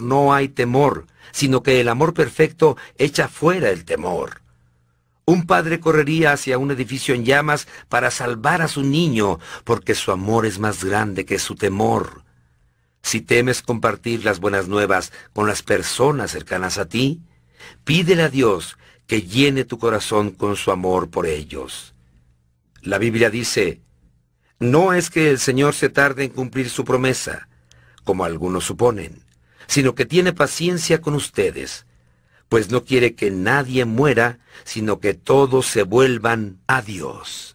no hay temor, sino que el amor perfecto echa fuera el temor. Un padre correría hacia un edificio en llamas para salvar a su niño, porque su amor es más grande que su temor. Si temes compartir las buenas nuevas con las personas cercanas a ti, pídele a Dios que llene tu corazón con su amor por ellos. La Biblia dice, no es que el Señor se tarde en cumplir su promesa, como algunos suponen sino que tiene paciencia con ustedes, pues no quiere que nadie muera, sino que todos se vuelvan a Dios.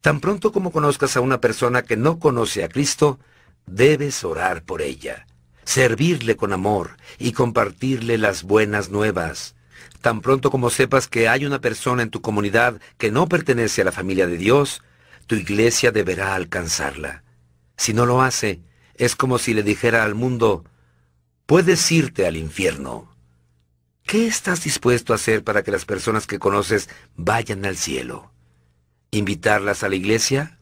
Tan pronto como conozcas a una persona que no conoce a Cristo, debes orar por ella, servirle con amor y compartirle las buenas nuevas. Tan pronto como sepas que hay una persona en tu comunidad que no pertenece a la familia de Dios, tu iglesia deberá alcanzarla. Si no lo hace, es como si le dijera al mundo, puedes irte al infierno. ¿Qué estás dispuesto a hacer para que las personas que conoces vayan al cielo? ¿Invitarlas a la iglesia?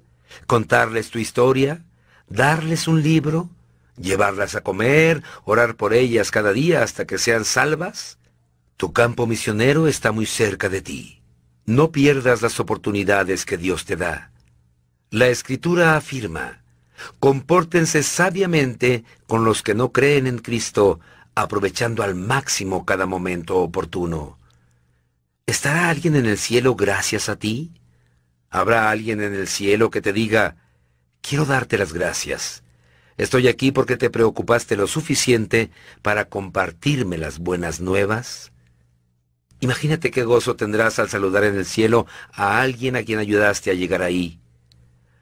¿Contarles tu historia? ¿Darles un libro? ¿Llevarlas a comer? ¿Orar por ellas cada día hasta que sean salvas? Tu campo misionero está muy cerca de ti. No pierdas las oportunidades que Dios te da. La Escritura afirma, Compórtense sabiamente con los que no creen en Cristo, aprovechando al máximo cada momento oportuno. ¿Estará alguien en el cielo gracias a ti? ¿Habrá alguien en el cielo que te diga, quiero darte las gracias? Estoy aquí porque te preocupaste lo suficiente para compartirme las buenas nuevas. Imagínate qué gozo tendrás al saludar en el cielo a alguien a quien ayudaste a llegar ahí.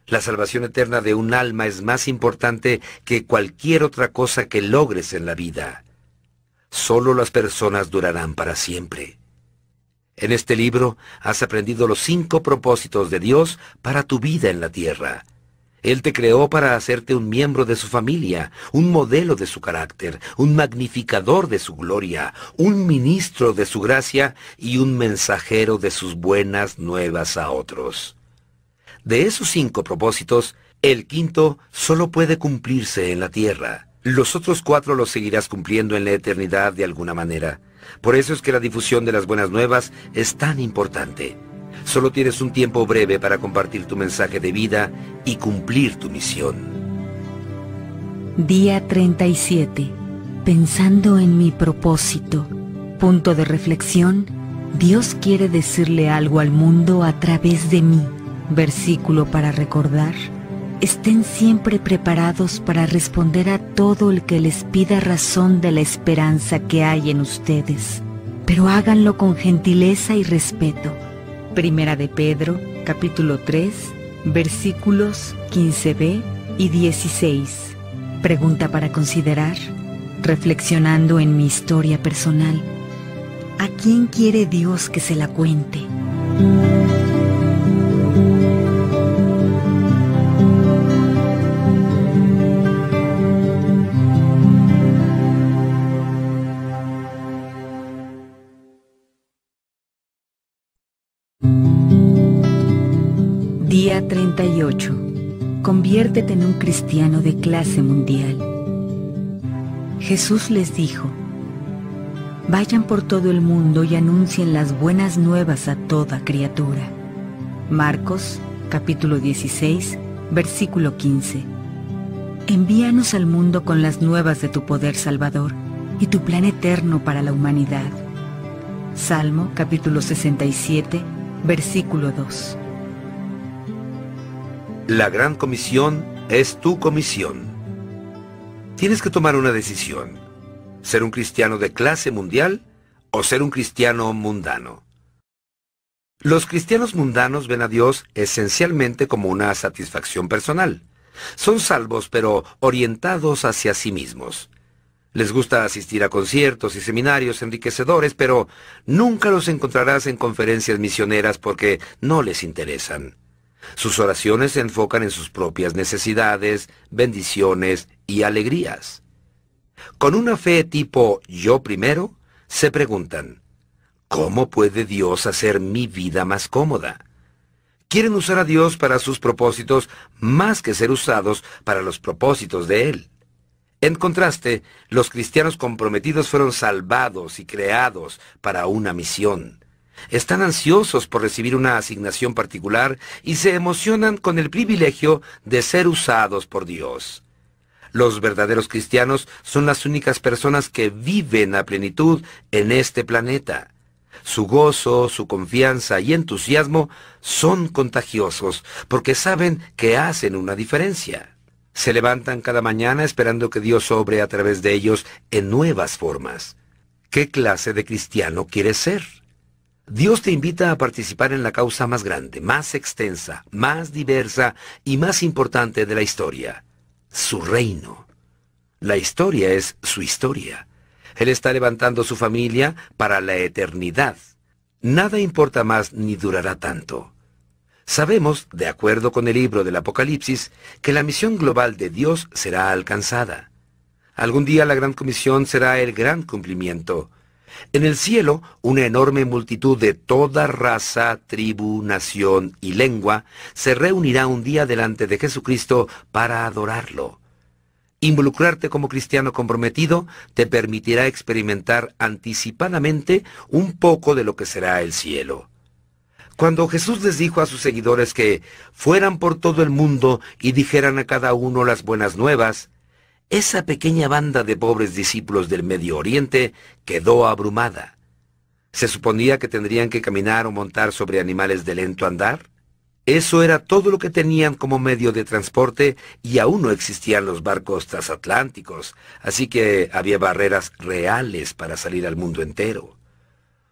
La salvación eterna de un alma es más importante que cualquier otra cosa que logres en la vida. Solo las personas durarán para siempre. En este libro has aprendido los cinco propósitos de Dios para tu vida en la tierra. Él te creó para hacerte un miembro de su familia, un modelo de su carácter, un magnificador de su gloria, un ministro de su gracia y un mensajero de sus buenas nuevas a otros. De esos cinco propósitos, el quinto solo puede cumplirse en la tierra. Los otros cuatro los seguirás cumpliendo en la eternidad de alguna manera. Por eso es que la difusión de las buenas nuevas es tan importante. Solo tienes un tiempo breve para compartir tu mensaje de vida y cumplir tu misión. Día 37. Pensando en mi propósito. Punto de reflexión. Dios quiere decirle algo al mundo a través de mí. Versículo para recordar. Estén siempre preparados para responder a todo el que les pida razón de la esperanza que hay en ustedes, pero háganlo con gentileza y respeto. Primera de Pedro, capítulo 3, versículos 15b y 16. Pregunta para considerar, reflexionando en mi historia personal. ¿A quién quiere Dios que se la cuente? Día 38. Conviértete en un cristiano de clase mundial. Jesús les dijo, Vayan por todo el mundo y anuncien las buenas nuevas a toda criatura. Marcos capítulo 16, versículo 15. Envíanos al mundo con las nuevas de tu poder salvador y tu plan eterno para la humanidad. Salmo capítulo 67, versículo 2. La gran comisión es tu comisión. Tienes que tomar una decisión. ¿Ser un cristiano de clase mundial o ser un cristiano mundano? Los cristianos mundanos ven a Dios esencialmente como una satisfacción personal. Son salvos pero orientados hacia sí mismos. Les gusta asistir a conciertos y seminarios enriquecedores, pero nunca los encontrarás en conferencias misioneras porque no les interesan. Sus oraciones se enfocan en sus propias necesidades, bendiciones y alegrías. Con una fe tipo yo primero, se preguntan, ¿cómo puede Dios hacer mi vida más cómoda? Quieren usar a Dios para sus propósitos más que ser usados para los propósitos de Él. En contraste, los cristianos comprometidos fueron salvados y creados para una misión. Están ansiosos por recibir una asignación particular y se emocionan con el privilegio de ser usados por Dios. Los verdaderos cristianos son las únicas personas que viven a plenitud en este planeta. Su gozo, su confianza y entusiasmo son contagiosos porque saben que hacen una diferencia. Se levantan cada mañana esperando que Dios obre a través de ellos en nuevas formas. ¿Qué clase de cristiano quieres ser? Dios te invita a participar en la causa más grande, más extensa, más diversa y más importante de la historia, su reino. La historia es su historia. Él está levantando su familia para la eternidad. Nada importa más ni durará tanto. Sabemos, de acuerdo con el libro del Apocalipsis, que la misión global de Dios será alcanzada. Algún día la gran comisión será el gran cumplimiento. En el cielo, una enorme multitud de toda raza, tribu, nación y lengua se reunirá un día delante de Jesucristo para adorarlo. Involucrarte como cristiano comprometido te permitirá experimentar anticipadamente un poco de lo que será el cielo. Cuando Jesús les dijo a sus seguidores que fueran por todo el mundo y dijeran a cada uno las buenas nuevas, esa pequeña banda de pobres discípulos del Medio Oriente quedó abrumada. ¿Se suponía que tendrían que caminar o montar sobre animales de lento andar? Eso era todo lo que tenían como medio de transporte y aún no existían los barcos transatlánticos, así que había barreras reales para salir al mundo entero.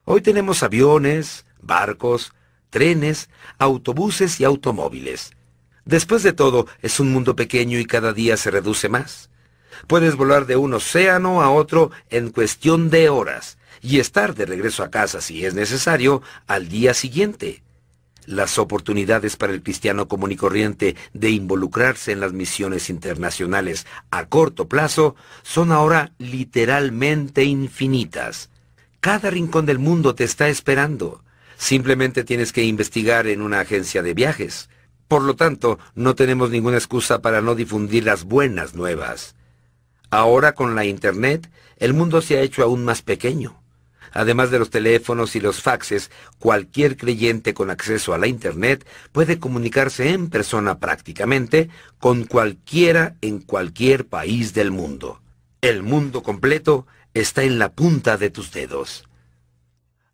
Hoy tenemos aviones, barcos, trenes, autobuses y automóviles. Después de todo, es un mundo pequeño y cada día se reduce más. Puedes volar de un océano a otro en cuestión de horas y estar de regreso a casa si es necesario al día siguiente. Las oportunidades para el cristiano común y corriente de involucrarse en las misiones internacionales a corto plazo son ahora literalmente infinitas. Cada rincón del mundo te está esperando. Simplemente tienes que investigar en una agencia de viajes. Por lo tanto, no tenemos ninguna excusa para no difundir las buenas nuevas. Ahora con la Internet, el mundo se ha hecho aún más pequeño. Además de los teléfonos y los faxes, cualquier creyente con acceso a la Internet puede comunicarse en persona prácticamente con cualquiera en cualquier país del mundo. El mundo completo está en la punta de tus dedos.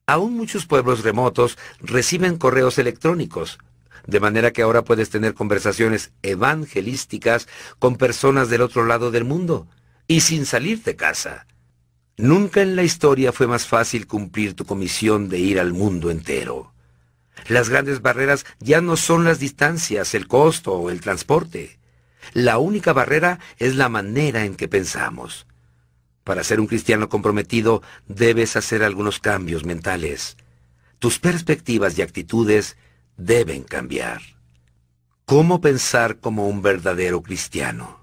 Aún muchos pueblos remotos reciben correos electrónicos, de manera que ahora puedes tener conversaciones evangelísticas con personas del otro lado del mundo, y sin salir de casa. Nunca en la historia fue más fácil cumplir tu comisión de ir al mundo entero. Las grandes barreras ya no son las distancias, el costo o el transporte. La única barrera es la manera en que pensamos. Para ser un cristiano comprometido debes hacer algunos cambios mentales. Tus perspectivas y actitudes deben cambiar. ¿Cómo pensar como un verdadero cristiano?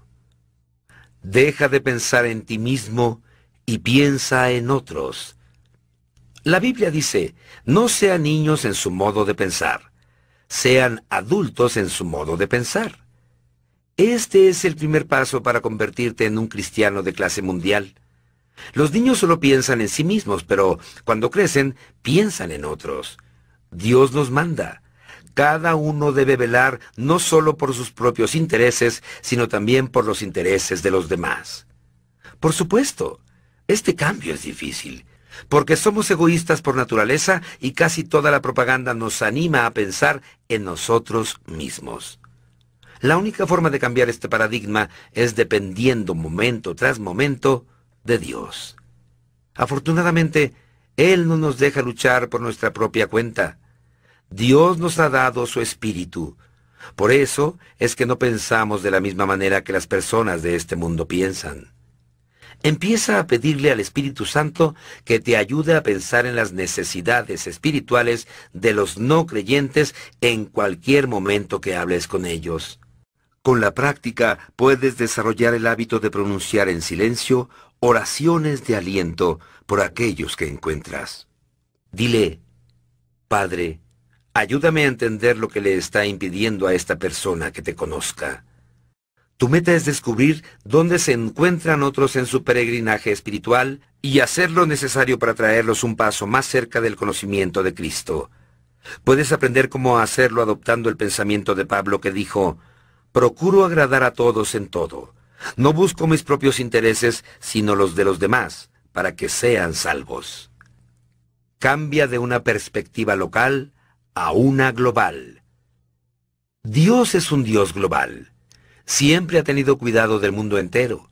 Deja de pensar en ti mismo y piensa en otros. La Biblia dice, no sean niños en su modo de pensar, sean adultos en su modo de pensar. Este es el primer paso para convertirte en un cristiano de clase mundial. Los niños solo piensan en sí mismos, pero cuando crecen, piensan en otros. Dios nos manda. Cada uno debe velar no solo por sus propios intereses, sino también por los intereses de los demás. Por supuesto, este cambio es difícil, porque somos egoístas por naturaleza y casi toda la propaganda nos anima a pensar en nosotros mismos. La única forma de cambiar este paradigma es dependiendo momento tras momento de Dios. Afortunadamente, Él no nos deja luchar por nuestra propia cuenta. Dios nos ha dado su espíritu. Por eso es que no pensamos de la misma manera que las personas de este mundo piensan. Empieza a pedirle al Espíritu Santo que te ayude a pensar en las necesidades espirituales de los no creyentes en cualquier momento que hables con ellos. Con la práctica puedes desarrollar el hábito de pronunciar en silencio oraciones de aliento por aquellos que encuentras. Dile, Padre, ayúdame a entender lo que le está impidiendo a esta persona que te conozca. Tu meta es descubrir dónde se encuentran otros en su peregrinaje espiritual y hacer lo necesario para traerlos un paso más cerca del conocimiento de Cristo. Puedes aprender cómo hacerlo adoptando el pensamiento de Pablo que dijo, Procuro agradar a todos en todo. No busco mis propios intereses, sino los de los demás, para que sean salvos. Cambia de una perspectiva local a una global. Dios es un Dios global. Siempre ha tenido cuidado del mundo entero.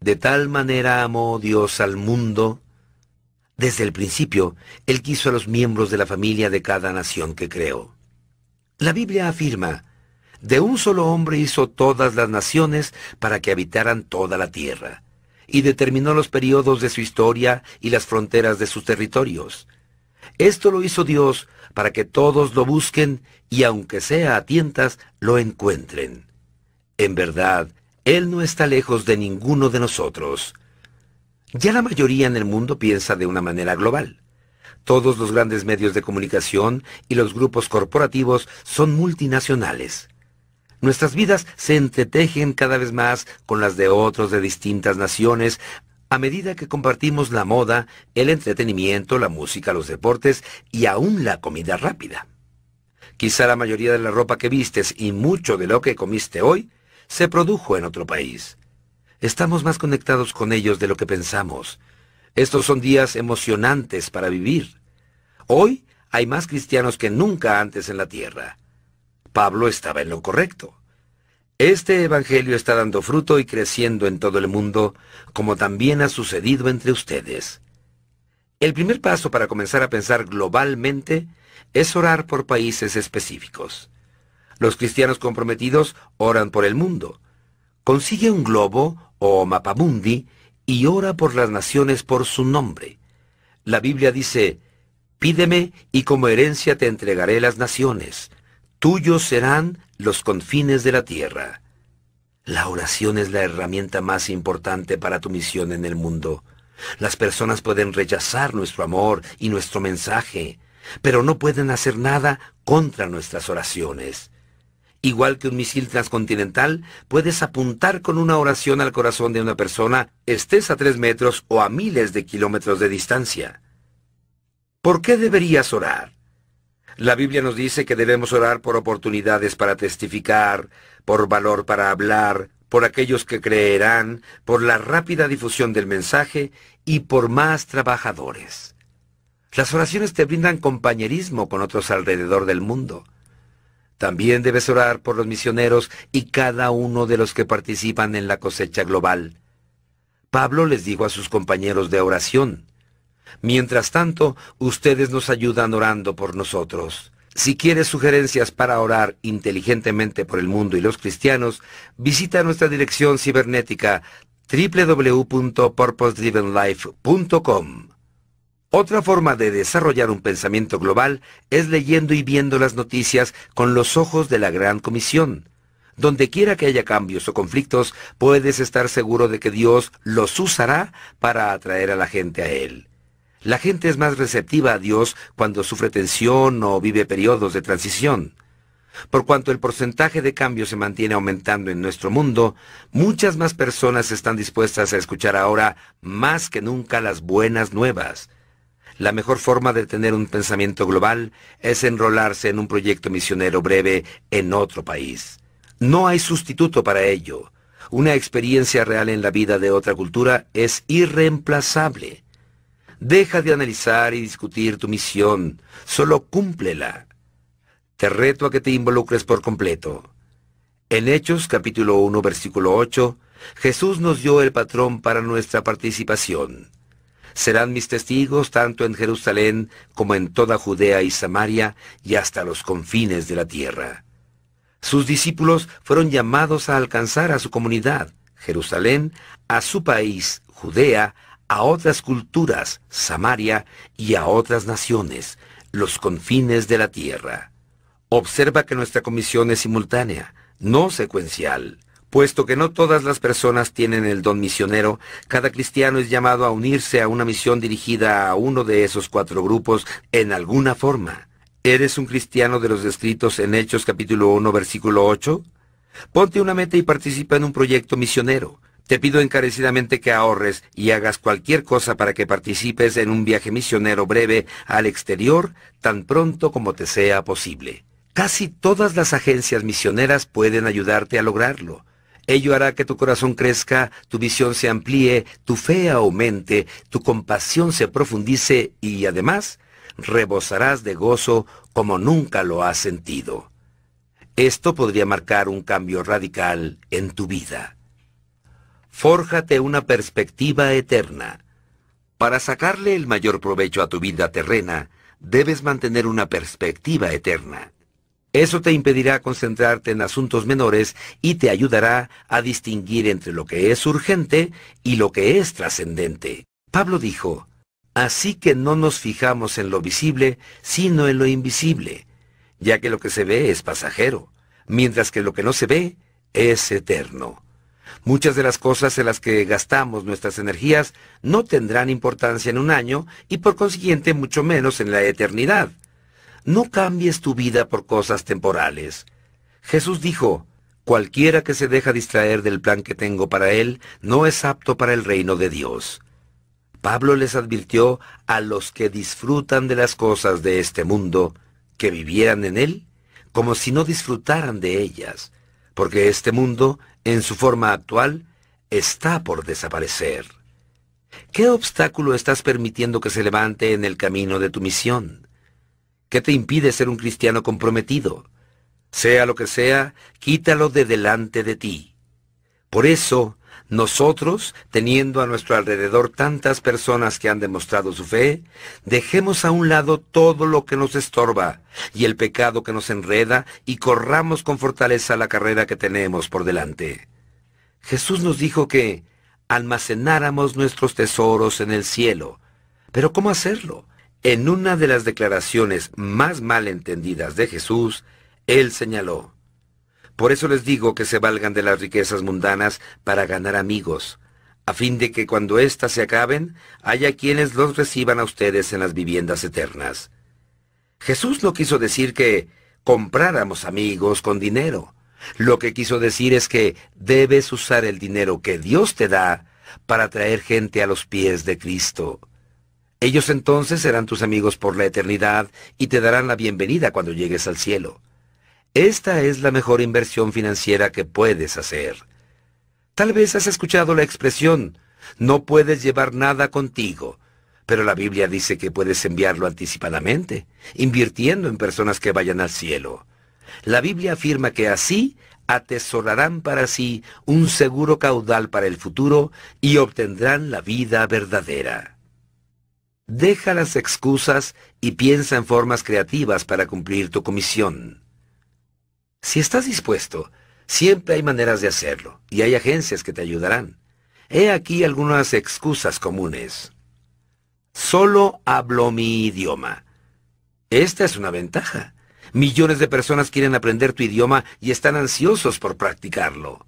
De tal manera amó Dios al mundo. Desde el principio, Él quiso a los miembros de la familia de cada nación que creó. La Biblia afirma, de un solo hombre hizo todas las naciones para que habitaran toda la tierra, y determinó los periodos de su historia y las fronteras de sus territorios. Esto lo hizo Dios para que todos lo busquen y aunque sea a tientas, lo encuentren. En verdad, Él no está lejos de ninguno de nosotros. Ya la mayoría en el mundo piensa de una manera global. Todos los grandes medios de comunicación y los grupos corporativos son multinacionales. Nuestras vidas se entretejen cada vez más con las de otros de distintas naciones a medida que compartimos la moda, el entretenimiento, la música, los deportes y aún la comida rápida. Quizá la mayoría de la ropa que vistes y mucho de lo que comiste hoy se produjo en otro país. Estamos más conectados con ellos de lo que pensamos. Estos son días emocionantes para vivir. Hoy hay más cristianos que nunca antes en la tierra. Pablo estaba en lo correcto. Este Evangelio está dando fruto y creciendo en todo el mundo, como también ha sucedido entre ustedes. El primer paso para comenzar a pensar globalmente es orar por países específicos. Los cristianos comprometidos oran por el mundo. Consigue un globo o mapamundi y ora por las naciones por su nombre. La Biblia dice, Pídeme y como herencia te entregaré las naciones Tuyos serán los confines de la tierra. La oración es la herramienta más importante para tu misión en el mundo. Las personas pueden rechazar nuestro amor y nuestro mensaje, pero no pueden hacer nada contra nuestras oraciones. Igual que un misil transcontinental, puedes apuntar con una oración al corazón de una persona, estés a tres metros o a miles de kilómetros de distancia. ¿Por qué deberías orar? La Biblia nos dice que debemos orar por oportunidades para testificar, por valor para hablar, por aquellos que creerán, por la rápida difusión del mensaje y por más trabajadores. Las oraciones te brindan compañerismo con otros alrededor del mundo. También debes orar por los misioneros y cada uno de los que participan en la cosecha global. Pablo les dijo a sus compañeros de oración, Mientras tanto, ustedes nos ayudan orando por nosotros. Si quieres sugerencias para orar inteligentemente por el mundo y los cristianos, visita nuestra dirección cibernética www.purposedrivenlife.com. Otra forma de desarrollar un pensamiento global es leyendo y viendo las noticias con los ojos de la Gran Comisión. Donde quiera que haya cambios o conflictos, puedes estar seguro de que Dios los usará para atraer a la gente a Él. La gente es más receptiva a Dios cuando sufre tensión o vive periodos de transición. Por cuanto el porcentaje de cambio se mantiene aumentando en nuestro mundo, muchas más personas están dispuestas a escuchar ahora más que nunca las buenas nuevas. La mejor forma de tener un pensamiento global es enrolarse en un proyecto misionero breve en otro país. No hay sustituto para ello. Una experiencia real en la vida de otra cultura es irreemplazable. Deja de analizar y discutir tu misión, solo cúmplela. Te reto a que te involucres por completo. En Hechos capítulo 1 versículo 8, Jesús nos dio el patrón para nuestra participación. Serán mis testigos tanto en Jerusalén como en toda Judea y Samaria y hasta los confines de la tierra. Sus discípulos fueron llamados a alcanzar a su comunidad, Jerusalén, a su país, Judea, a otras culturas, Samaria, y a otras naciones, los confines de la tierra. Observa que nuestra comisión es simultánea, no secuencial. Puesto que no todas las personas tienen el don misionero, cada cristiano es llamado a unirse a una misión dirigida a uno de esos cuatro grupos en alguna forma. ¿Eres un cristiano de los descritos en Hechos capítulo 1 versículo 8? Ponte una meta y participa en un proyecto misionero. Te pido encarecidamente que ahorres y hagas cualquier cosa para que participes en un viaje misionero breve al exterior tan pronto como te sea posible. Casi todas las agencias misioneras pueden ayudarte a lograrlo. Ello hará que tu corazón crezca, tu visión se amplíe, tu fe aumente, tu compasión se profundice y además rebosarás de gozo como nunca lo has sentido. Esto podría marcar un cambio radical en tu vida. Fórjate una perspectiva eterna. Para sacarle el mayor provecho a tu vida terrena, debes mantener una perspectiva eterna. Eso te impedirá concentrarte en asuntos menores y te ayudará a distinguir entre lo que es urgente y lo que es trascendente. Pablo dijo, Así que no nos fijamos en lo visible, sino en lo invisible, ya que lo que se ve es pasajero, mientras que lo que no se ve es eterno. Muchas de las cosas en las que gastamos nuestras energías no tendrán importancia en un año y por consiguiente mucho menos en la eternidad. No cambies tu vida por cosas temporales. Jesús dijo, cualquiera que se deja distraer del plan que tengo para él no es apto para el reino de Dios. Pablo les advirtió a los que disfrutan de las cosas de este mundo que vivieran en él como si no disfrutaran de ellas, porque este mundo en su forma actual, está por desaparecer. ¿Qué obstáculo estás permitiendo que se levante en el camino de tu misión? ¿Qué te impide ser un cristiano comprometido? Sea lo que sea, quítalo de delante de ti. Por eso, nosotros, teniendo a nuestro alrededor tantas personas que han demostrado su fe, dejemos a un lado todo lo que nos estorba y el pecado que nos enreda y corramos con fortaleza la carrera que tenemos por delante. Jesús nos dijo que almacenáramos nuestros tesoros en el cielo. Pero ¿cómo hacerlo? En una de las declaraciones más mal entendidas de Jesús, Él señaló, por eso les digo que se valgan de las riquezas mundanas para ganar amigos, a fin de que cuando éstas se acaben, haya quienes los reciban a ustedes en las viviendas eternas. Jesús no quiso decir que compráramos amigos con dinero. Lo que quiso decir es que debes usar el dinero que Dios te da para traer gente a los pies de Cristo. Ellos entonces serán tus amigos por la eternidad y te darán la bienvenida cuando llegues al cielo. Esta es la mejor inversión financiera que puedes hacer. Tal vez has escuchado la expresión, no puedes llevar nada contigo, pero la Biblia dice que puedes enviarlo anticipadamente, invirtiendo en personas que vayan al cielo. La Biblia afirma que así atesorarán para sí un seguro caudal para el futuro y obtendrán la vida verdadera. Deja las excusas y piensa en formas creativas para cumplir tu comisión. Si estás dispuesto, siempre hay maneras de hacerlo, y hay agencias que te ayudarán. He aquí algunas excusas comunes. Solo hablo mi idioma. Esta es una ventaja. Millones de personas quieren aprender tu idioma y están ansiosos por practicarlo.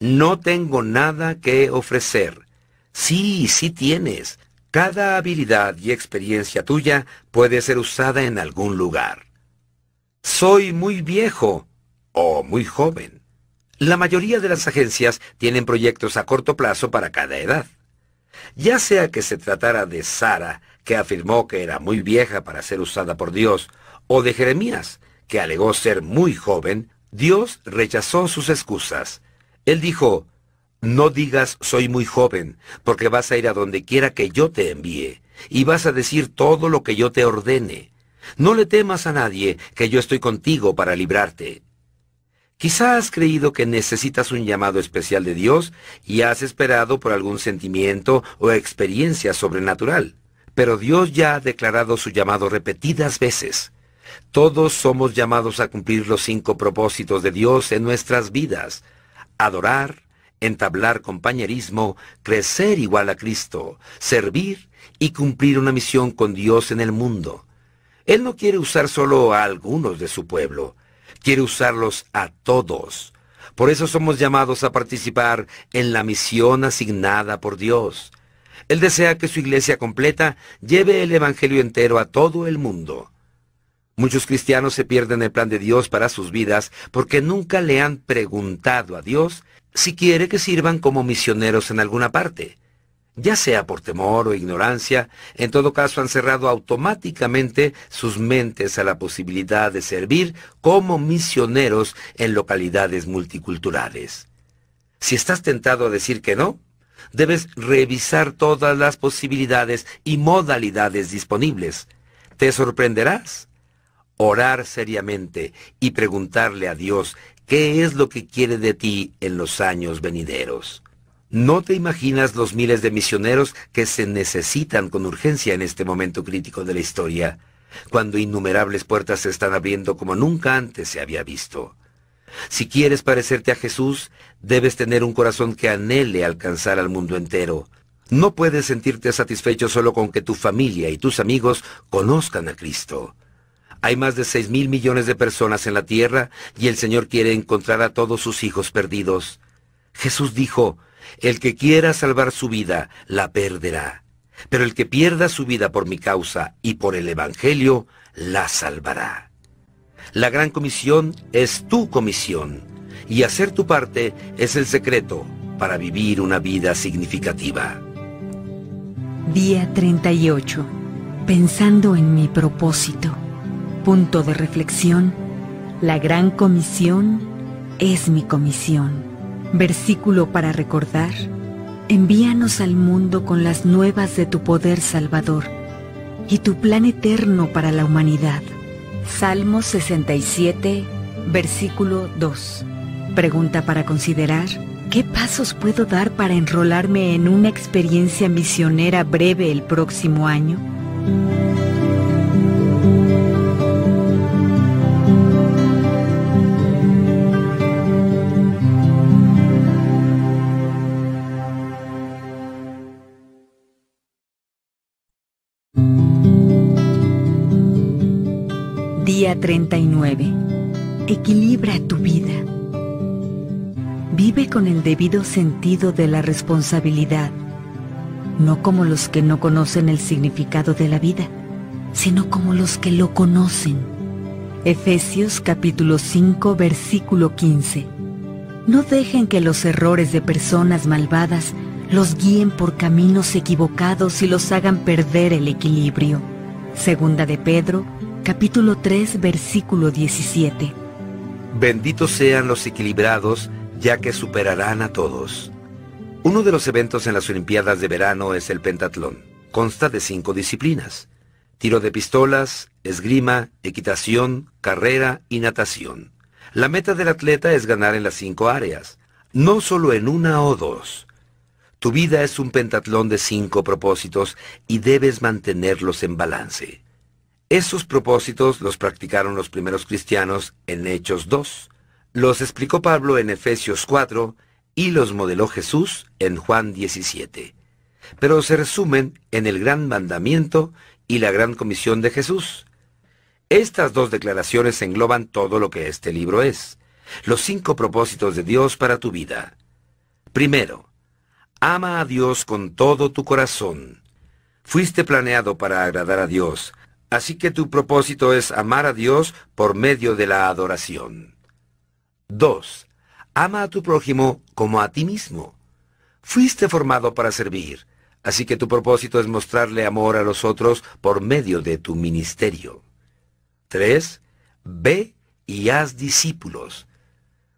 No tengo nada que ofrecer. Sí, sí tienes. Cada habilidad y experiencia tuya puede ser usada en algún lugar. Soy muy viejo o muy joven. La mayoría de las agencias tienen proyectos a corto plazo para cada edad. Ya sea que se tratara de Sara, que afirmó que era muy vieja para ser usada por Dios, o de Jeremías, que alegó ser muy joven, Dios rechazó sus excusas. Él dijo, no digas soy muy joven, porque vas a ir a donde quiera que yo te envíe, y vas a decir todo lo que yo te ordene. No le temas a nadie, que yo estoy contigo para librarte. Quizá has creído que necesitas un llamado especial de Dios y has esperado por algún sentimiento o experiencia sobrenatural. Pero Dios ya ha declarado su llamado repetidas veces. Todos somos llamados a cumplir los cinco propósitos de Dios en nuestras vidas. Adorar, entablar compañerismo, crecer igual a Cristo, servir y cumplir una misión con Dios en el mundo. Él no quiere usar solo a algunos de su pueblo, quiere usarlos a todos. Por eso somos llamados a participar en la misión asignada por Dios. Él desea que su iglesia completa lleve el Evangelio entero a todo el mundo. Muchos cristianos se pierden el plan de Dios para sus vidas porque nunca le han preguntado a Dios si quiere que sirvan como misioneros en alguna parte. Ya sea por temor o ignorancia, en todo caso han cerrado automáticamente sus mentes a la posibilidad de servir como misioneros en localidades multiculturales. Si estás tentado a decir que no, debes revisar todas las posibilidades y modalidades disponibles. Te sorprenderás. Orar seriamente y preguntarle a Dios qué es lo que quiere de ti en los años venideros. No te imaginas los miles de misioneros que se necesitan con urgencia en este momento crítico de la historia, cuando innumerables puertas se están abriendo como nunca antes se había visto. Si quieres parecerte a Jesús, debes tener un corazón que anhele alcanzar al mundo entero. No puedes sentirte satisfecho solo con que tu familia y tus amigos conozcan a Cristo. Hay más de seis mil millones de personas en la tierra y el Señor quiere encontrar a todos sus hijos perdidos. Jesús dijo, el que quiera salvar su vida, la perderá. Pero el que pierda su vida por mi causa y por el Evangelio, la salvará. La gran comisión es tu comisión y hacer tu parte es el secreto para vivir una vida significativa. Día 38. Pensando en mi propósito. Punto de reflexión. La gran comisión es mi comisión. Versículo para recordar. Envíanos al mundo con las nuevas de tu poder salvador y tu plan eterno para la humanidad. Salmo 67, versículo 2. Pregunta para considerar. ¿Qué pasos puedo dar para enrolarme en una experiencia misionera breve el próximo año? Día 39. Equilibra tu vida. Vive con el debido sentido de la responsabilidad, no como los que no conocen el significado de la vida, sino como los que lo conocen. Efesios capítulo 5 versículo 15. No dejen que los errores de personas malvadas los guíen por caminos equivocados y los hagan perder el equilibrio. Segunda de Pedro capítulo 3, versículo 17. Benditos sean los equilibrados, ya que superarán a todos. Uno de los eventos en las Olimpiadas de verano es el pentatlón. Consta de cinco disciplinas. Tiro de pistolas, esgrima, equitación, carrera y natación. La meta del atleta es ganar en las cinco áreas, no solo en una o dos. Tu vida es un pentatlón de cinco propósitos y debes mantenerlos en balance. Esos propósitos los practicaron los primeros cristianos en Hechos 2, los explicó Pablo en Efesios 4 y los modeló Jesús en Juan 17. Pero se resumen en el gran mandamiento y la gran comisión de Jesús. Estas dos declaraciones engloban todo lo que este libro es, los cinco propósitos de Dios para tu vida. Primero, ama a Dios con todo tu corazón. Fuiste planeado para agradar a Dios, Así que tu propósito es amar a Dios por medio de la adoración. 2. Ama a tu prójimo como a ti mismo. Fuiste formado para servir, así que tu propósito es mostrarle amor a los otros por medio de tu ministerio. 3. Ve y haz discípulos.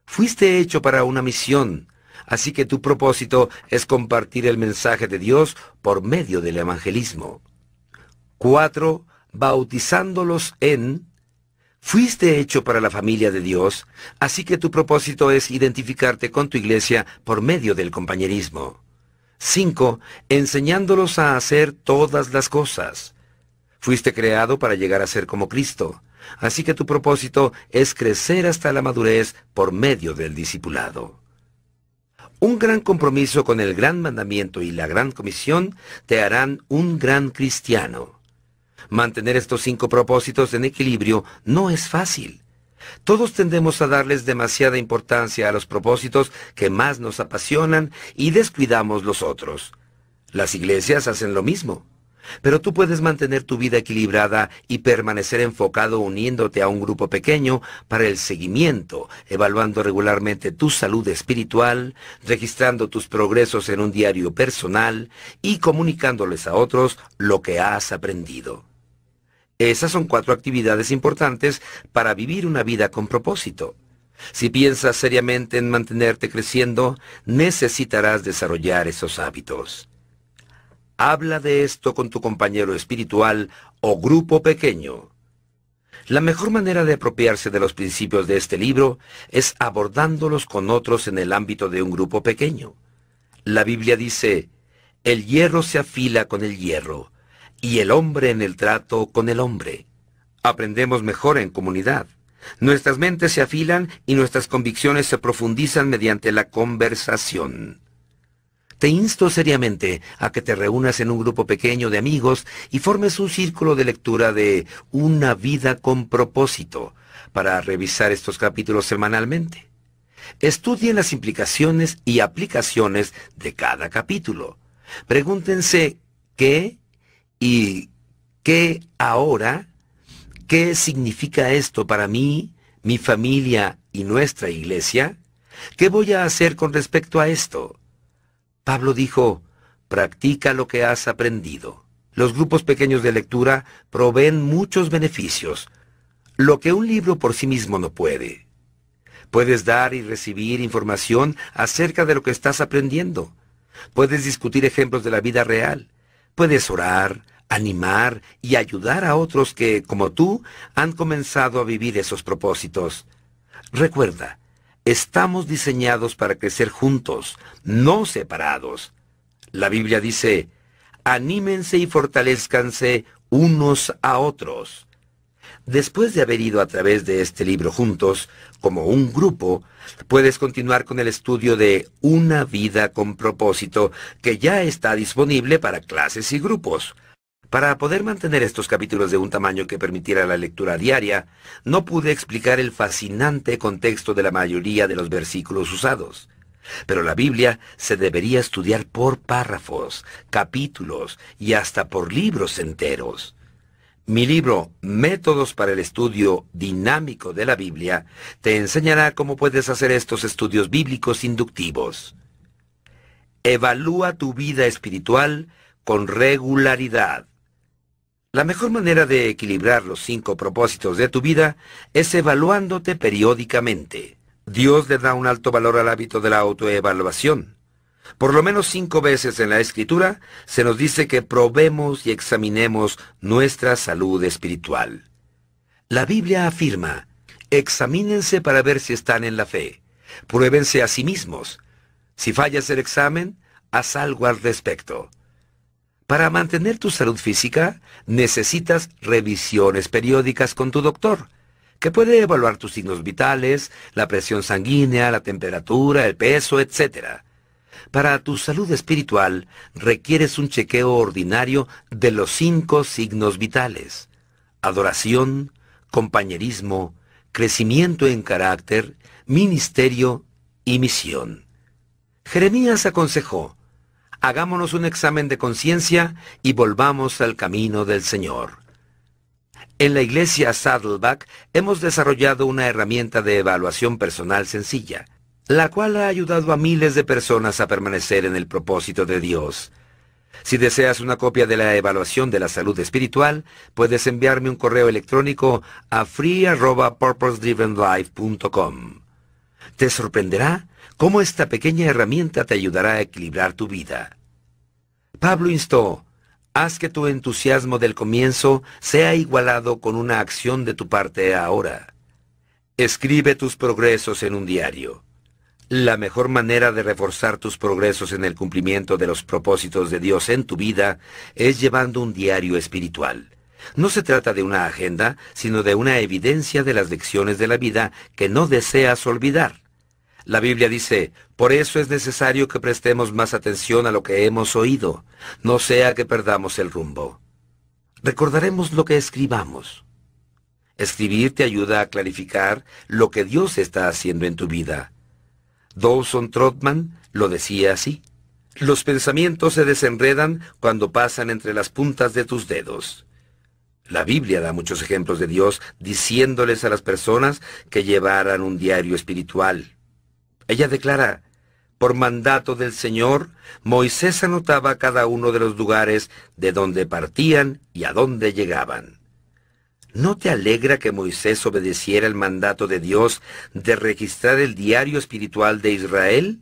Fuiste hecho para una misión, así que tu propósito es compartir el mensaje de Dios por medio del evangelismo. 4 bautizándolos en, fuiste hecho para la familia de Dios, así que tu propósito es identificarte con tu iglesia por medio del compañerismo. 5. Enseñándolos a hacer todas las cosas. Fuiste creado para llegar a ser como Cristo, así que tu propósito es crecer hasta la madurez por medio del discipulado. Un gran compromiso con el gran mandamiento y la gran comisión te harán un gran cristiano. Mantener estos cinco propósitos en equilibrio no es fácil. Todos tendemos a darles demasiada importancia a los propósitos que más nos apasionan y descuidamos los otros. Las iglesias hacen lo mismo. Pero tú puedes mantener tu vida equilibrada y permanecer enfocado uniéndote a un grupo pequeño para el seguimiento, evaluando regularmente tu salud espiritual, registrando tus progresos en un diario personal y comunicándoles a otros lo que has aprendido. Esas son cuatro actividades importantes para vivir una vida con propósito. Si piensas seriamente en mantenerte creciendo, necesitarás desarrollar esos hábitos. Habla de esto con tu compañero espiritual o grupo pequeño. La mejor manera de apropiarse de los principios de este libro es abordándolos con otros en el ámbito de un grupo pequeño. La Biblia dice, el hierro se afila con el hierro, y el hombre en el trato con el hombre. Aprendemos mejor en comunidad. Nuestras mentes se afilan y nuestras convicciones se profundizan mediante la conversación. Te insto seriamente a que te reúnas en un grupo pequeño de amigos y formes un círculo de lectura de Una vida con propósito para revisar estos capítulos semanalmente. Estudien las implicaciones y aplicaciones de cada capítulo. Pregúntense qué y qué ahora, qué significa esto para mí, mi familia y nuestra iglesia. ¿Qué voy a hacer con respecto a esto? Pablo dijo, practica lo que has aprendido. Los grupos pequeños de lectura proveen muchos beneficios, lo que un libro por sí mismo no puede. Puedes dar y recibir información acerca de lo que estás aprendiendo. Puedes discutir ejemplos de la vida real. Puedes orar, animar y ayudar a otros que, como tú, han comenzado a vivir esos propósitos. Recuerda, Estamos diseñados para crecer juntos, no separados. La Biblia dice, anímense y fortalezcanse unos a otros. Después de haber ido a través de este libro juntos, como un grupo, puedes continuar con el estudio de Una vida con propósito, que ya está disponible para clases y grupos. Para poder mantener estos capítulos de un tamaño que permitiera la lectura diaria, no pude explicar el fascinante contexto de la mayoría de los versículos usados. Pero la Biblia se debería estudiar por párrafos, capítulos y hasta por libros enteros. Mi libro Métodos para el Estudio Dinámico de la Biblia te enseñará cómo puedes hacer estos estudios bíblicos inductivos. Evalúa tu vida espiritual con regularidad. La mejor manera de equilibrar los cinco propósitos de tu vida es evaluándote periódicamente. Dios le da un alto valor al hábito de la autoevaluación. Por lo menos cinco veces en la Escritura se nos dice que probemos y examinemos nuestra salud espiritual. La Biblia afirma, examínense para ver si están en la fe. Pruébense a sí mismos. Si fallas el examen, haz algo al respecto. Para mantener tu salud física, necesitas revisiones periódicas con tu doctor, que puede evaluar tus signos vitales, la presión sanguínea, la temperatura, el peso, etc. Para tu salud espiritual, requieres un chequeo ordinario de los cinco signos vitales. Adoración, compañerismo, crecimiento en carácter, ministerio y misión. Jeremías aconsejó, hagámonos un examen de conciencia y volvamos al camino del Señor. En la iglesia Saddleback hemos desarrollado una herramienta de evaluación personal sencilla, la cual ha ayudado a miles de personas a permanecer en el propósito de Dios. Si deseas una copia de la evaluación de la salud espiritual, puedes enviarme un correo electrónico a free.purposedrivenlife.com. Te sorprenderá cómo esta pequeña herramienta te ayudará a equilibrar tu vida. Pablo instó, haz que tu entusiasmo del comienzo sea igualado con una acción de tu parte ahora. Escribe tus progresos en un diario. La mejor manera de reforzar tus progresos en el cumplimiento de los propósitos de Dios en tu vida es llevando un diario espiritual. No se trata de una agenda, sino de una evidencia de las lecciones de la vida que no deseas olvidar. La Biblia dice, por eso es necesario que prestemos más atención a lo que hemos oído, no sea que perdamos el rumbo. Recordaremos lo que escribamos. Escribir te ayuda a clarificar lo que Dios está haciendo en tu vida. Dawson Trotman lo decía así. Los pensamientos se desenredan cuando pasan entre las puntas de tus dedos. La Biblia da muchos ejemplos de Dios diciéndoles a las personas que llevaran un diario espiritual. Ella declara, por mandato del Señor, Moisés anotaba cada uno de los lugares de donde partían y a dónde llegaban. ¿No te alegra que Moisés obedeciera el mandato de Dios de registrar el diario espiritual de Israel?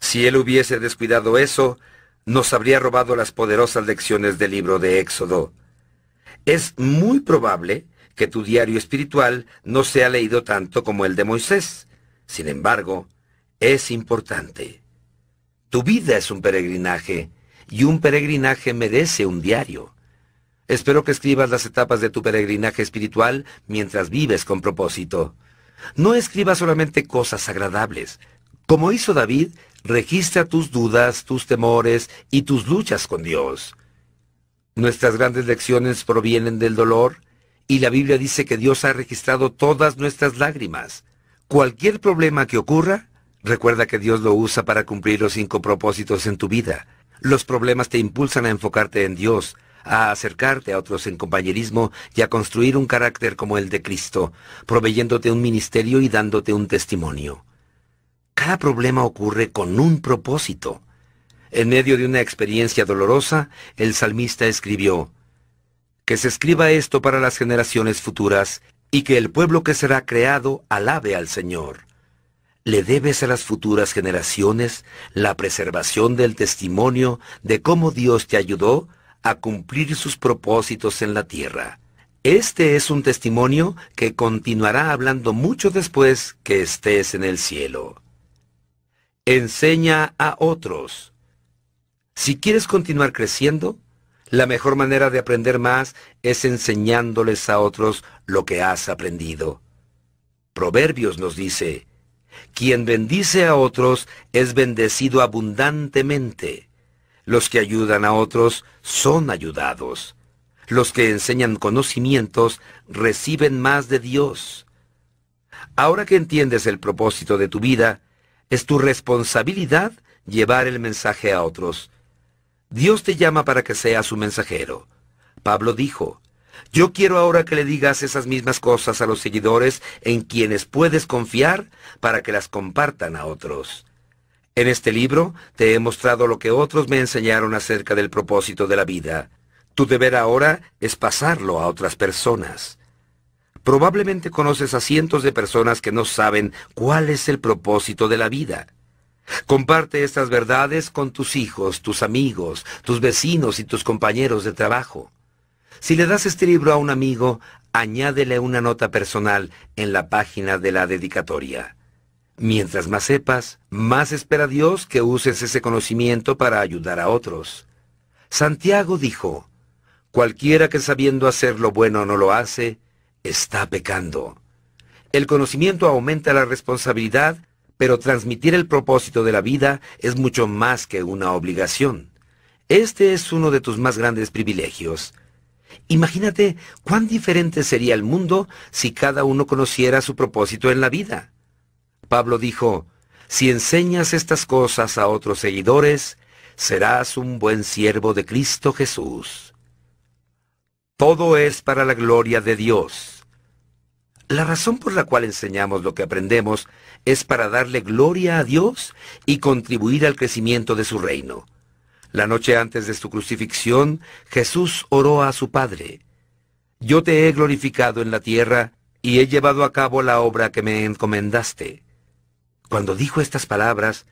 Si él hubiese descuidado eso, nos habría robado las poderosas lecciones del libro de Éxodo. Es muy probable que tu diario espiritual no sea leído tanto como el de Moisés. Sin embargo, es importante. Tu vida es un peregrinaje, y un peregrinaje merece un diario. Espero que escribas las etapas de tu peregrinaje espiritual mientras vives con propósito. No escribas solamente cosas agradables. Como hizo David, registra tus dudas, tus temores y tus luchas con Dios. Nuestras grandes lecciones provienen del dolor y la Biblia dice que Dios ha registrado todas nuestras lágrimas. Cualquier problema que ocurra, recuerda que Dios lo usa para cumplir los cinco propósitos en tu vida. Los problemas te impulsan a enfocarte en Dios, a acercarte a otros en compañerismo y a construir un carácter como el de Cristo, proveyéndote un ministerio y dándote un testimonio. Cada problema ocurre con un propósito. En medio de una experiencia dolorosa, el salmista escribió, Que se escriba esto para las generaciones futuras, y que el pueblo que será creado alabe al Señor. Le debes a las futuras generaciones la preservación del testimonio de cómo Dios te ayudó a cumplir sus propósitos en la tierra. Este es un testimonio que continuará hablando mucho después que estés en el cielo. Enseña a otros. Si quieres continuar creciendo, la mejor manera de aprender más es enseñándoles a otros lo que has aprendido. Proverbios nos dice, quien bendice a otros es bendecido abundantemente. Los que ayudan a otros son ayudados. Los que enseñan conocimientos reciben más de Dios. Ahora que entiendes el propósito de tu vida, es tu responsabilidad llevar el mensaje a otros Dios te llama para que seas su mensajero. Pablo dijo, yo quiero ahora que le digas esas mismas cosas a los seguidores en quienes puedes confiar para que las compartan a otros. En este libro te he mostrado lo que otros me enseñaron acerca del propósito de la vida. Tu deber ahora es pasarlo a otras personas. Probablemente conoces a cientos de personas que no saben cuál es el propósito de la vida. Comparte estas verdades con tus hijos, tus amigos, tus vecinos y tus compañeros de trabajo. Si le das este libro a un amigo, añádele una nota personal en la página de la dedicatoria. Mientras más sepas, más espera Dios que uses ese conocimiento para ayudar a otros. Santiago dijo, Cualquiera que sabiendo hacer lo bueno no lo hace, está pecando. El conocimiento aumenta la responsabilidad pero transmitir el propósito de la vida es mucho más que una obligación. Este es uno de tus más grandes privilegios. Imagínate cuán diferente sería el mundo si cada uno conociera su propósito en la vida. Pablo dijo, si enseñas estas cosas a otros seguidores, serás un buen siervo de Cristo Jesús. Todo es para la gloria de Dios. La razón por la cual enseñamos lo que aprendemos es para darle gloria a Dios y contribuir al crecimiento de su reino. La noche antes de su crucifixión, Jesús oró a su Padre. Yo te he glorificado en la tierra y he llevado a cabo la obra que me encomendaste. Cuando dijo estas palabras,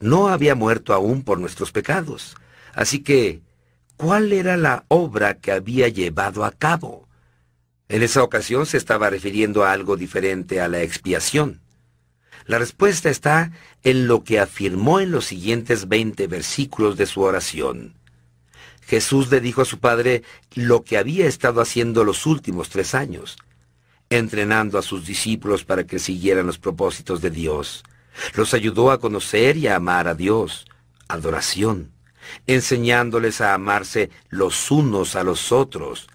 no había muerto aún por nuestros pecados. Así que, ¿cuál era la obra que había llevado a cabo? En esa ocasión se estaba refiriendo a algo diferente a la expiación. La respuesta está en lo que afirmó en los siguientes veinte versículos de su oración. Jesús le dijo a su Padre lo que había estado haciendo los últimos tres años, entrenando a sus discípulos para que siguieran los propósitos de Dios. Los ayudó a conocer y a amar a Dios, adoración, enseñándoles a amarse los unos a los otros,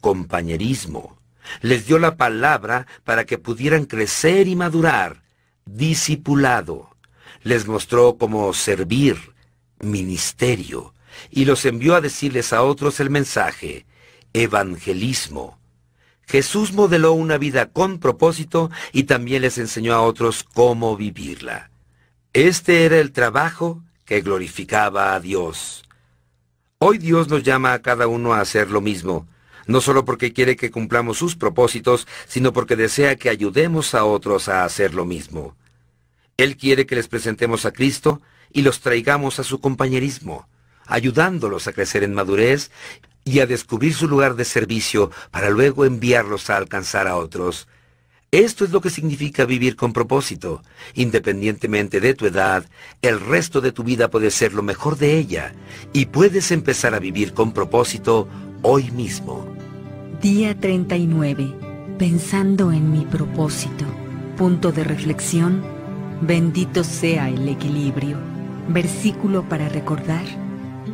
compañerismo. Les dio la palabra para que pudieran crecer y madurar, discipulado. Les mostró cómo servir, ministerio, y los envió a decirles a otros el mensaje, evangelismo. Jesús modeló una vida con propósito y también les enseñó a otros cómo vivirla. Este era el trabajo que glorificaba a Dios. Hoy Dios nos llama a cada uno a hacer lo mismo, no solo porque quiere que cumplamos sus propósitos, sino porque desea que ayudemos a otros a hacer lo mismo. Él quiere que les presentemos a Cristo y los traigamos a su compañerismo, ayudándolos a crecer en madurez y a descubrir su lugar de servicio para luego enviarlos a alcanzar a otros. Esto es lo que significa vivir con propósito. Independientemente de tu edad, el resto de tu vida puede ser lo mejor de ella y puedes empezar a vivir con propósito hoy mismo. Día 39. Pensando en mi propósito. Punto de reflexión. Bendito sea el equilibrio. Versículo para recordar.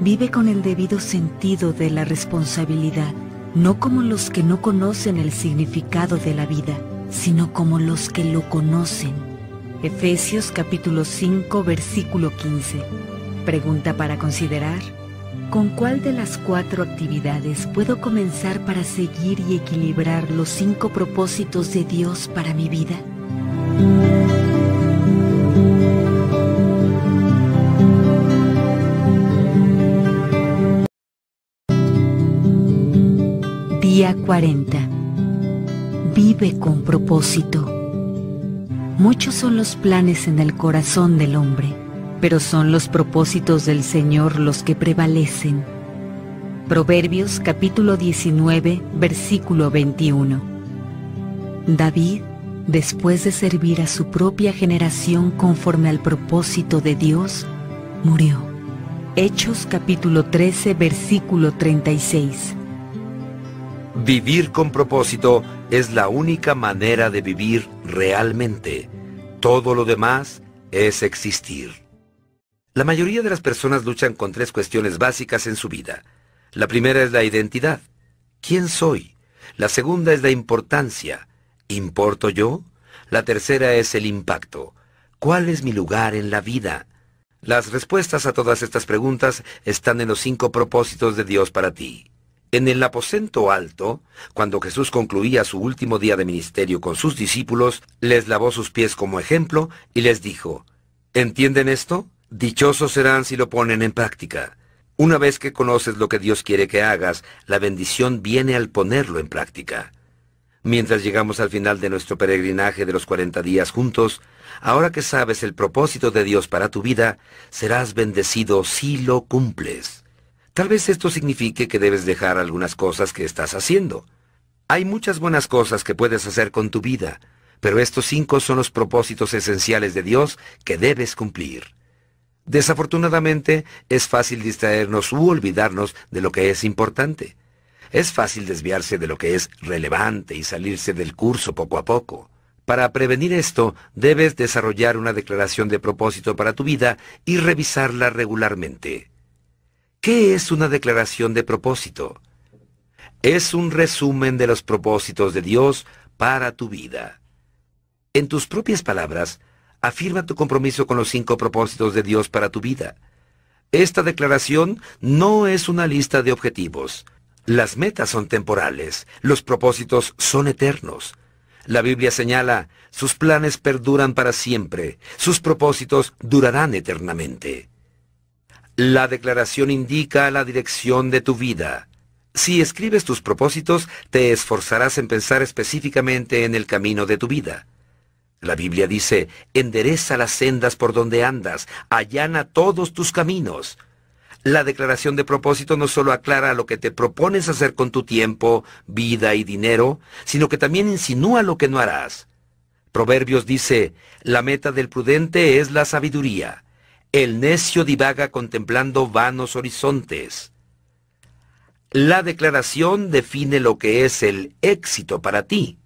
Vive con el debido sentido de la responsabilidad, no como los que no conocen el significado de la vida sino como los que lo conocen. Efesios capítulo 5 versículo 15. Pregunta para considerar. ¿Con cuál de las cuatro actividades puedo comenzar para seguir y equilibrar los cinco propósitos de Dios para mi vida? Día 40 vive con propósito. Muchos son los planes en el corazón del hombre, pero son los propósitos del Señor los que prevalecen. Proverbios capítulo 19, versículo 21. David, después de servir a su propia generación conforme al propósito de Dios, murió. Hechos capítulo 13, versículo 36. Vivir con propósito es la única manera de vivir realmente. Todo lo demás es existir. La mayoría de las personas luchan con tres cuestiones básicas en su vida. La primera es la identidad. ¿Quién soy? La segunda es la importancia. ¿Importo yo? La tercera es el impacto. ¿Cuál es mi lugar en la vida? Las respuestas a todas estas preguntas están en los cinco propósitos de Dios para ti. En el aposento alto, cuando Jesús concluía su último día de ministerio con sus discípulos, les lavó sus pies como ejemplo y les dijo, ¿Entienden esto? Dichosos serán si lo ponen en práctica. Una vez que conoces lo que Dios quiere que hagas, la bendición viene al ponerlo en práctica. Mientras llegamos al final de nuestro peregrinaje de los 40 días juntos, ahora que sabes el propósito de Dios para tu vida, serás bendecido si lo cumples. Tal vez esto signifique que debes dejar algunas cosas que estás haciendo. Hay muchas buenas cosas que puedes hacer con tu vida, pero estos cinco son los propósitos esenciales de Dios que debes cumplir. Desafortunadamente, es fácil distraernos u olvidarnos de lo que es importante. Es fácil desviarse de lo que es relevante y salirse del curso poco a poco. Para prevenir esto, debes desarrollar una declaración de propósito para tu vida y revisarla regularmente. ¿Qué es una declaración de propósito? Es un resumen de los propósitos de Dios para tu vida. En tus propias palabras, afirma tu compromiso con los cinco propósitos de Dios para tu vida. Esta declaración no es una lista de objetivos. Las metas son temporales, los propósitos son eternos. La Biblia señala, sus planes perduran para siempre, sus propósitos durarán eternamente. La declaración indica la dirección de tu vida. Si escribes tus propósitos, te esforzarás en pensar específicamente en el camino de tu vida. La Biblia dice, endereza las sendas por donde andas, allana todos tus caminos. La declaración de propósito no solo aclara lo que te propones hacer con tu tiempo, vida y dinero, sino que también insinúa lo que no harás. Proverbios dice, la meta del prudente es la sabiduría el necio divaga contemplando vanos horizontes. La declaración define lo que es el éxito para ti.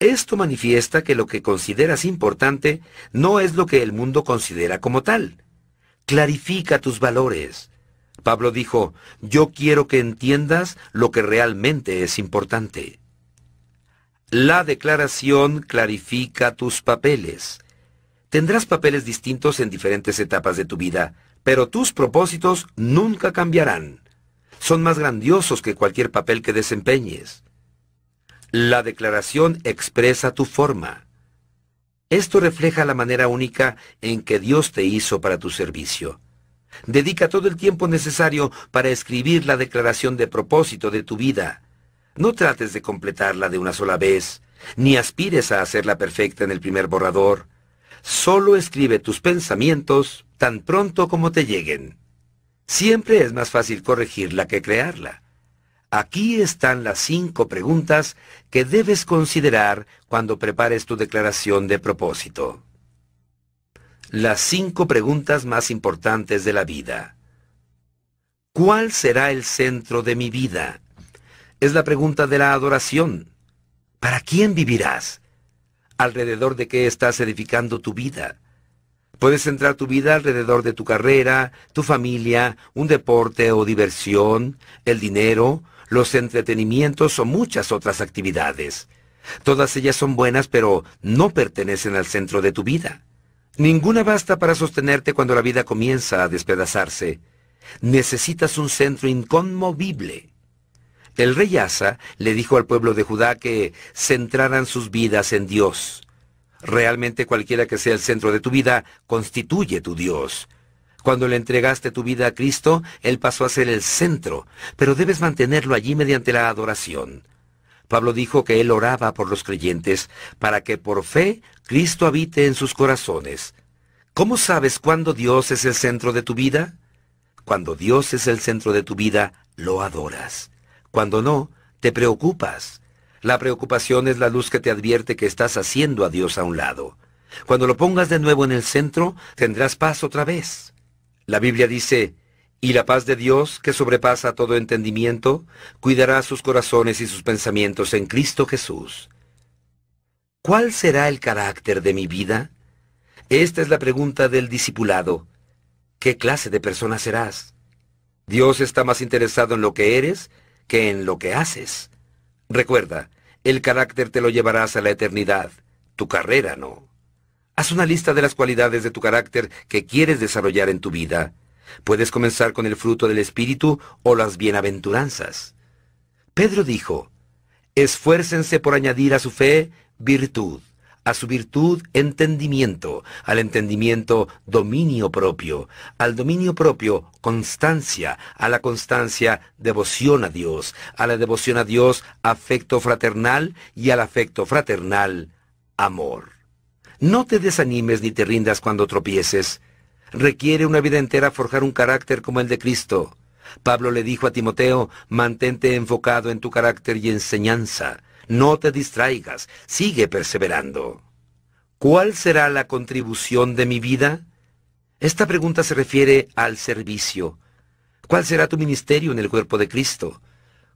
Esto manifiesta que lo que consideras importante no es lo que el mundo considera como tal. Clarifica tus valores. Pablo dijo, yo quiero que entiendas lo que realmente es importante. La declaración clarifica tus papeles. Tendrás papeles distintos en diferentes etapas de tu vida, Pero tus propósitos nunca cambiarán. Son más grandiosos que cualquier papel que desempeñes. La declaración expresa tu forma. Esto refleja la manera única en que Dios te hizo para tu servicio. Dedica todo el tiempo necesario para escribir la declaración de propósito de tu vida. No trates de completarla de una sola vez, ni aspires a hacerla perfecta en el primer borrador. Solo escribe tus pensamientos tan pronto como te lleguen. Siempre es más fácil corregirla que crearla. Aquí están las cinco preguntas que debes considerar cuando prepares tu declaración de propósito. Las cinco preguntas más importantes de la vida. ¿Cuál será el centro de mi vida? Es la pregunta de la adoración. ¿Para quién vivirás? ¿Alrededor de qué estás edificando tu vida? Puedes centrar tu vida alrededor de tu carrera, tu familia, un deporte o diversión, el dinero, los entretenimientos o muchas otras actividades. Todas ellas son buenas, pero no pertenecen al centro de tu vida. Ninguna basta para sostenerte cuando la vida comienza a despedazarse. Necesitas un centro inconmovible. El rey Asa le dijo al pueblo de Judá que centraran sus vidas en Dios. Realmente cualquiera que sea el centro de tu vida constituye tu Dios. Cuando le entregaste tu vida a Cristo, Él pasó a ser el centro, pero debes mantenerlo allí mediante la adoración. Pablo dijo que él oraba por los creyentes para que por fe Cristo habite en sus corazones. ¿Cómo sabes cuándo Dios es el centro de tu vida? Cuando Dios es el centro de tu vida, lo adoras. Cuando no, te preocupas. La preocupación es la luz que te advierte que estás haciendo a Dios a un lado. Cuando lo pongas de nuevo en el centro, tendrás paz otra vez. La Biblia dice, y la paz de Dios, que sobrepasa todo entendimiento, cuidará sus corazones y sus pensamientos en Cristo Jesús. ¿Cuál será el carácter de mi vida? Esta es la pregunta del discipulado. ¿Qué clase de persona serás? Dios está más interesado en lo que eres que en lo que haces. Recuerda, el carácter te lo llevarás a la eternidad, tu carrera no. Haz una lista de las cualidades de tu carácter que quieres desarrollar en tu vida. Puedes comenzar con el fruto del Espíritu o las bienaventuranzas. Pedro dijo, esfuércense por añadir a su fe virtud, a su virtud entendimiento, al entendimiento dominio propio, al dominio propio constancia, a la constancia devoción a Dios, a la devoción a Dios afecto fraternal y al afecto fraternal amor. No te desanimes ni te rindas cuando tropieces. Requiere una vida entera forjar un carácter como el de Cristo. Pablo le dijo a Timoteo, mantente enfocado en tu carácter y enseñanza. No te distraigas, sigue perseverando. ¿Cuál será la contribución de mi vida? Esta pregunta se refiere al servicio. ¿Cuál será tu ministerio en el cuerpo de Cristo?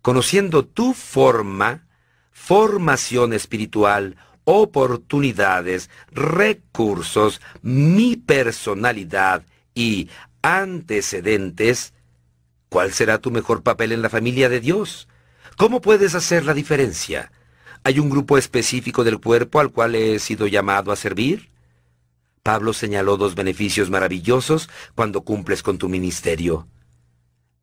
Conociendo tu forma, formación espiritual, oportunidades, recursos, mi personalidad y antecedentes, ¿cuál será tu mejor papel en la familia de Dios? ¿Cómo puedes hacer la diferencia? ¿Hay un grupo específico del cuerpo al cual he sido llamado a servir? Pablo señaló dos beneficios maravillosos cuando cumples con tu ministerio.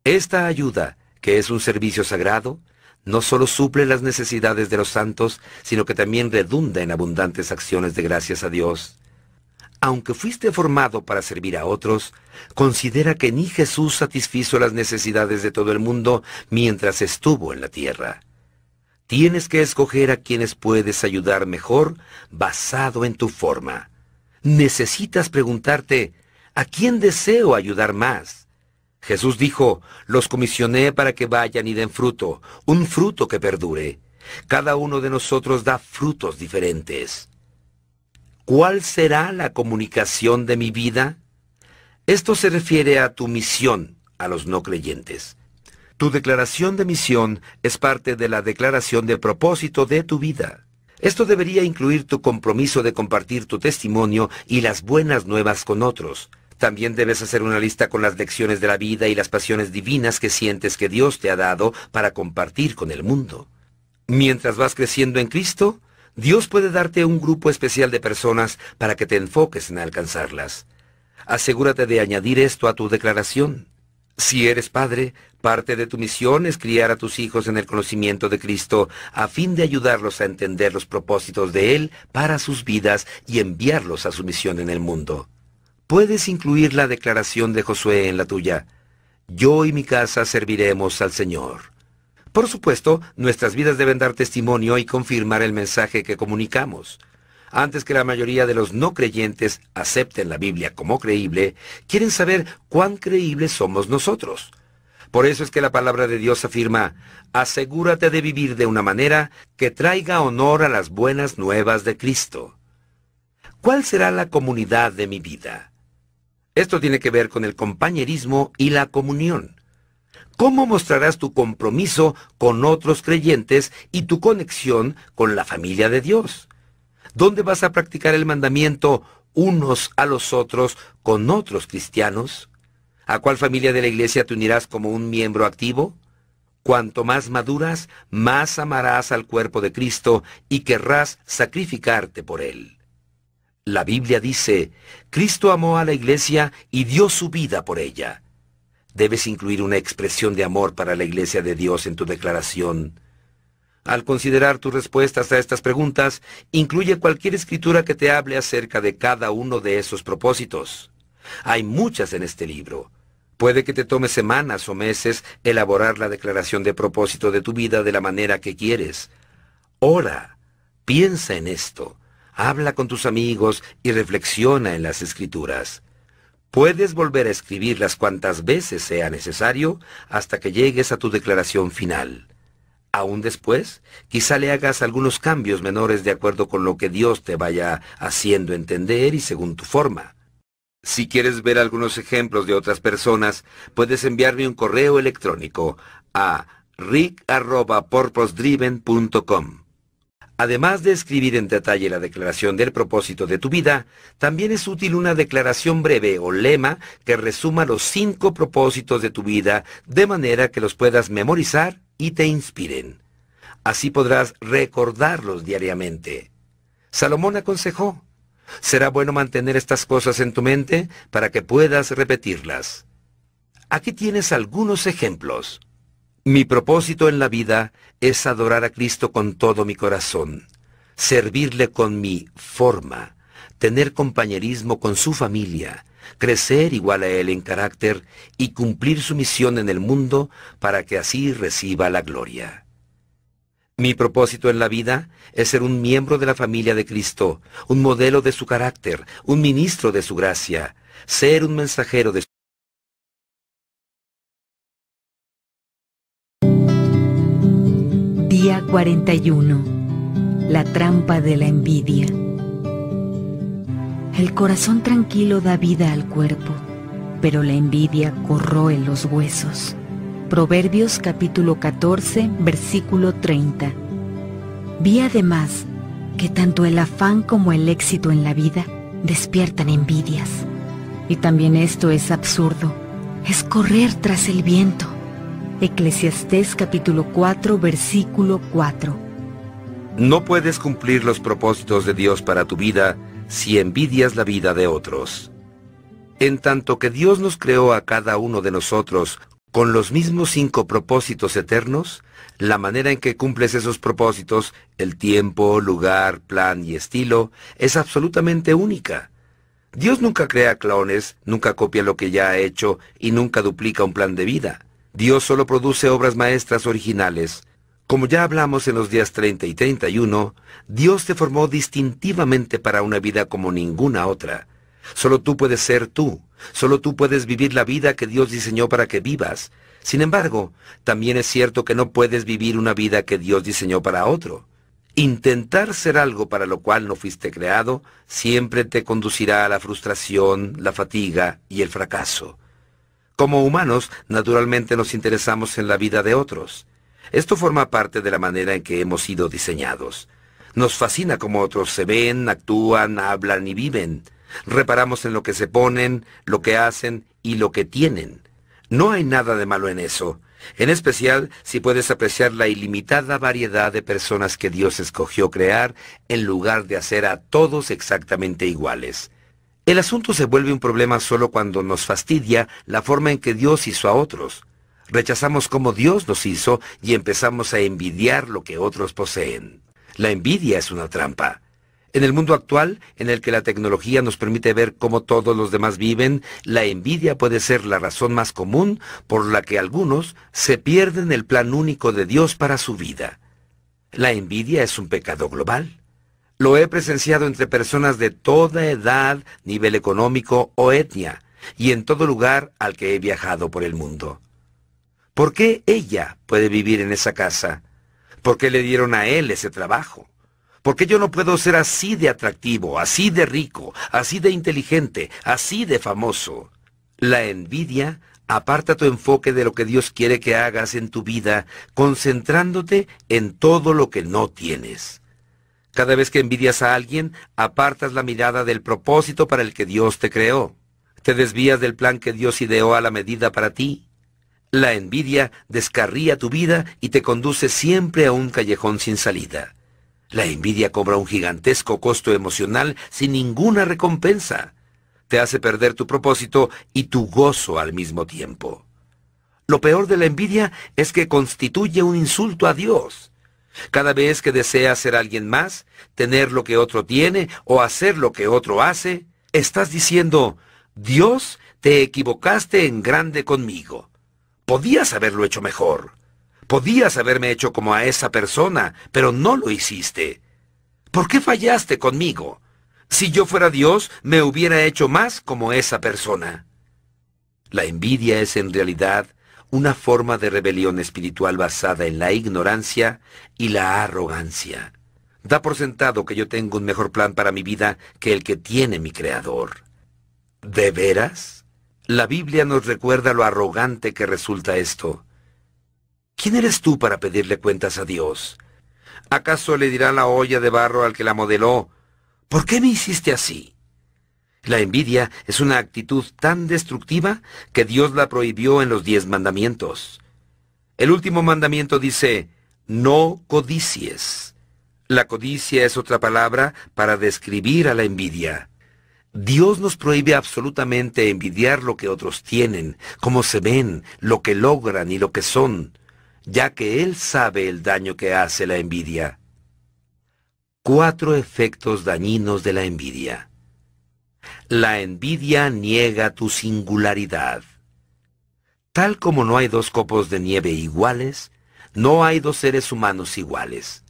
Esta ayuda, que es un servicio sagrado, no solo suple las necesidades de los santos, sino que también redunda en abundantes acciones de gracias a Dios. Aunque fuiste formado para servir a otros, considera que ni Jesús satisfizo las necesidades de todo el mundo mientras estuvo en la tierra. Tienes que escoger a quienes puedes ayudar mejor basado en tu forma. Necesitas preguntarte, ¿a quién deseo ayudar más? Jesús dijo, los comisioné para que vayan y den fruto, un fruto que perdure. Cada uno de nosotros da frutos diferentes. ¿Cuál será la comunicación de mi vida? Esto se refiere a tu misión a los no creyentes. Tu declaración de misión es parte de la declaración de propósito de tu vida. Esto debería incluir tu compromiso de compartir tu testimonio y las buenas nuevas con otros, también debes hacer una lista con las lecciones de la vida y las pasiones divinas que sientes que Dios te ha dado para compartir con el mundo. Mientras vas creciendo en Cristo, Dios puede darte un grupo especial de personas para que te enfoques en alcanzarlas. asegúrate de añadir esto a tu declaración. Si eres padre, parte de tu misión es criar a tus hijos en el conocimiento de Cristo a fin de ayudarlos a entender los propósitos de Él para sus vidas y enviarlos a su misión en el mundo. Puedes incluir la declaración de Josué en la tuya. Yo y mi casa serviremos al Señor. Por supuesto, nuestras vidas deben dar testimonio y confirmar el mensaje que comunicamos. Antes que la mayoría de los no creyentes acepten la Biblia como creíble, quieren saber cuán creíbles somos nosotros. Por eso es que la palabra de Dios afirma, asegúrate de vivir de una manera que traiga honor a las buenas nuevas de Cristo. ¿Cuál será la comunidad de mi vida? Esto tiene que ver con el compañerismo y la comunión. ¿Cómo mostrarás tu compromiso con otros creyentes y tu conexión con la familia de Dios? ¿Dónde vas a practicar el mandamiento unos a los otros con otros cristianos? ¿A cuál familia de la iglesia te unirás como un miembro activo? Cuanto más maduras, más amarás al cuerpo de Cristo y querrás sacrificarte por él. La Biblia dice, Cristo amó a la iglesia y dio su vida por ella. Debes incluir una expresión de amor para la iglesia de Dios en tu declaración. Al considerar tus respuestas a estas preguntas, incluye cualquier escritura que te hable acerca de cada uno de esos propósitos. Hay muchas en este libro. Puede que te tome semanas o meses elaborar la declaración de propósito de tu vida de la manera que quieres. Ora, piensa en esto, habla con tus amigos y reflexiona en las escrituras. Puedes volver a escribirlas cuantas veces sea necesario hasta que llegues a tu declaración final. Aún después, quizá le hagas algunos cambios menores de acuerdo con lo que Dios te vaya haciendo entender y según tu forma. Si quieres ver algunos ejemplos de otras personas, puedes enviarme un correo electrónico a rick.purposedriven.com. Además de escribir en detalle la declaración del propósito de tu vida, también es útil una declaración breve o lema que resuma los cinco propósitos de tu vida de manera que los puedas memorizar y te inspiren. Así podrás recordarlos diariamente. Salomón aconsejó, será bueno mantener estas cosas en tu mente para que puedas repetirlas. Aquí tienes algunos ejemplos. Mi propósito en la vida es adorar a Cristo con todo mi corazón, servirle con mi forma, tener compañerismo con su familia, crecer igual a Él en carácter y cumplir su misión en el mundo para que así reciba la gloria. Mi propósito en la vida es ser un miembro de la familia de Cristo, un modelo de su carácter, un ministro de su gracia, ser un mensajero de su Día 41. La trampa de la envidia. El corazón tranquilo da vida al cuerpo, pero la envidia corroe los huesos. Proverbios capítulo 14, versículo 30. Vi además que tanto el afán como el éxito en la vida despiertan envidias. Y también esto es absurdo, es correr tras el viento. Eclesiastés capítulo 4, versículo 4. No puedes cumplir los propósitos de Dios para tu vida si envidias la vida de otros. En tanto que Dios nos creó a cada uno de nosotros con los mismos cinco propósitos eternos, la manera en que cumples esos propósitos, el tiempo, lugar, plan y estilo, es absolutamente única. Dios nunca crea clones, nunca copia lo que ya ha hecho y nunca duplica un plan de vida. Dios solo produce obras maestras originales, como ya hablamos en los días 30 y 31, Dios te formó distintivamente para una vida como ninguna otra. Solo tú puedes ser tú, solo tú puedes vivir la vida que Dios diseñó para que vivas. Sin embargo, también es cierto que no puedes vivir una vida que Dios diseñó para otro. Intentar ser algo para lo cual no fuiste creado siempre te conducirá a la frustración, la fatiga y el fracaso. Como humanos, naturalmente nos interesamos en la vida de otros. Esto forma parte de la manera en que hemos sido diseñados. Nos fascina cómo otros se ven, actúan, hablan y viven. Reparamos en lo que se ponen, lo que hacen y lo que tienen. No hay nada de malo en eso, en especial si puedes apreciar la ilimitada variedad de personas que Dios escogió crear en lugar de hacer a todos exactamente iguales. El asunto se vuelve un problema solo cuando nos fastidia la forma en que Dios hizo a otros. Rechazamos cómo Dios nos hizo y empezamos a envidiar lo que otros poseen. La envidia es una trampa. En el mundo actual, en el que la tecnología nos permite ver cómo todos los demás viven, la envidia puede ser la razón más común por la que algunos se pierden el plan único de Dios para su vida. La envidia es un pecado global. Lo he presenciado entre personas de toda edad, nivel económico o etnia, y en todo lugar al que he viajado por el mundo. ¿Por qué ella puede vivir en esa casa? ¿Por qué le dieron a él ese trabajo? ¿Por qué yo no puedo ser así de atractivo, así de rico, así de inteligente, así de famoso? La envidia aparta tu enfoque de lo que Dios quiere que hagas en tu vida, concentrándote en todo lo que no tienes. Cada vez que envidias a alguien, apartas la mirada del propósito para el que Dios te creó. Te desvías del plan que Dios ideó a la medida para ti. La envidia descarría tu vida y te conduce siempre a un callejón sin salida. La envidia cobra un gigantesco costo emocional sin ninguna recompensa. Te hace perder tu propósito y tu gozo al mismo tiempo. Lo peor de la envidia es que constituye un insulto a Dios. Cada vez que deseas ser alguien más, tener lo que otro tiene o hacer lo que otro hace, estás diciendo, Dios, te equivocaste en grande conmigo. Podías haberlo hecho mejor. Podías haberme hecho como a esa persona, pero no lo hiciste. ¿Por qué fallaste conmigo? Si yo fuera Dios, me hubiera hecho más como esa persona. La envidia es en realidad una forma de rebelión espiritual basada en la ignorancia y la arrogancia. Da por sentado que yo tengo un mejor plan para mi vida que el que tiene mi Creador. ¿De veras? La Biblia nos recuerda lo arrogante que resulta esto. ¿Quién eres tú para pedirle cuentas a Dios? ¿Acaso le dirá la olla de barro al que la modeló, ¿por qué me hiciste así? La envidia es una actitud tan destructiva que Dios la prohibió en los diez mandamientos. El último mandamiento dice, no codicies. La codicia es otra palabra para describir a la envidia. Dios nos prohíbe absolutamente envidiar lo que otros tienen, cómo se ven, lo que logran y lo que son, ya que Él sabe el daño que hace la envidia. Cuatro efectos dañinos de la envidia. La envidia niega tu singularidad. Tal como no hay dos copos de nieve iguales, no hay dos seres humanos iguales.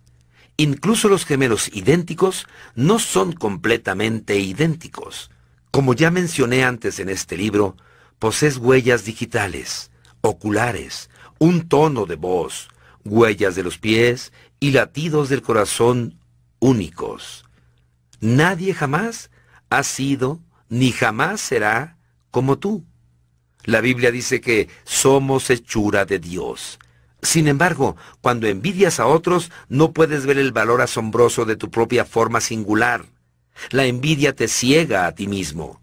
Incluso los gemelos idénticos no son completamente idénticos. Como ya mencioné antes en este libro, posees huellas digitales, oculares, un tono de voz, huellas de los pies y latidos del corazón únicos. Nadie jamás ha sido ni jamás será como tú. La Biblia dice que somos hechura de Dios. Sin embargo, cuando envidias a otros, no puedes ver el valor asombroso de tu propia forma singular. La envidia te ciega a ti mismo.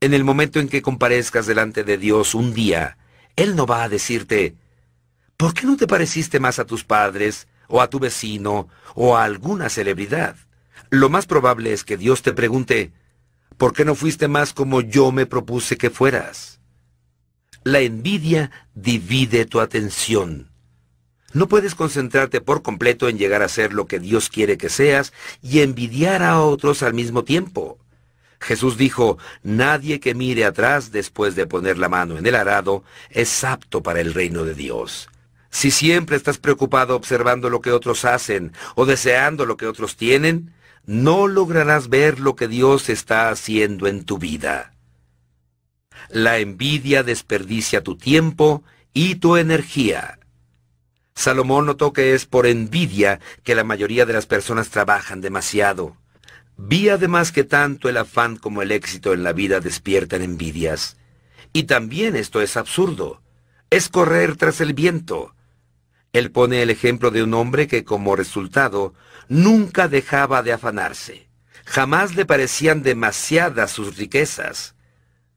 En el momento en que comparezcas delante de Dios un día, Él no va a decirte, ¿por qué no te pareciste más a tus padres, o a tu vecino, o a alguna celebridad? Lo más probable es que Dios te pregunte, ¿Por qué no fuiste más como yo me propuse que fueras? La envidia divide tu atención. No puedes concentrarte por completo en llegar a ser lo que Dios quiere que seas y envidiar a otros al mismo tiempo. Jesús dijo, nadie que mire atrás después de poner la mano en el arado es apto para el reino de Dios. Si siempre estás preocupado observando lo que otros hacen o deseando lo que otros tienen, no lograrás ver lo que Dios está haciendo en tu vida. La envidia desperdicia tu tiempo y tu energía. Salomón notó que es por envidia que la mayoría de las personas trabajan demasiado. Vi además que tanto el afán como el éxito en la vida despiertan envidias. Y también esto es absurdo. Es correr tras el viento. Él pone el ejemplo de un hombre que como resultado nunca dejaba de afanarse. Jamás le parecían demasiadas sus riquezas.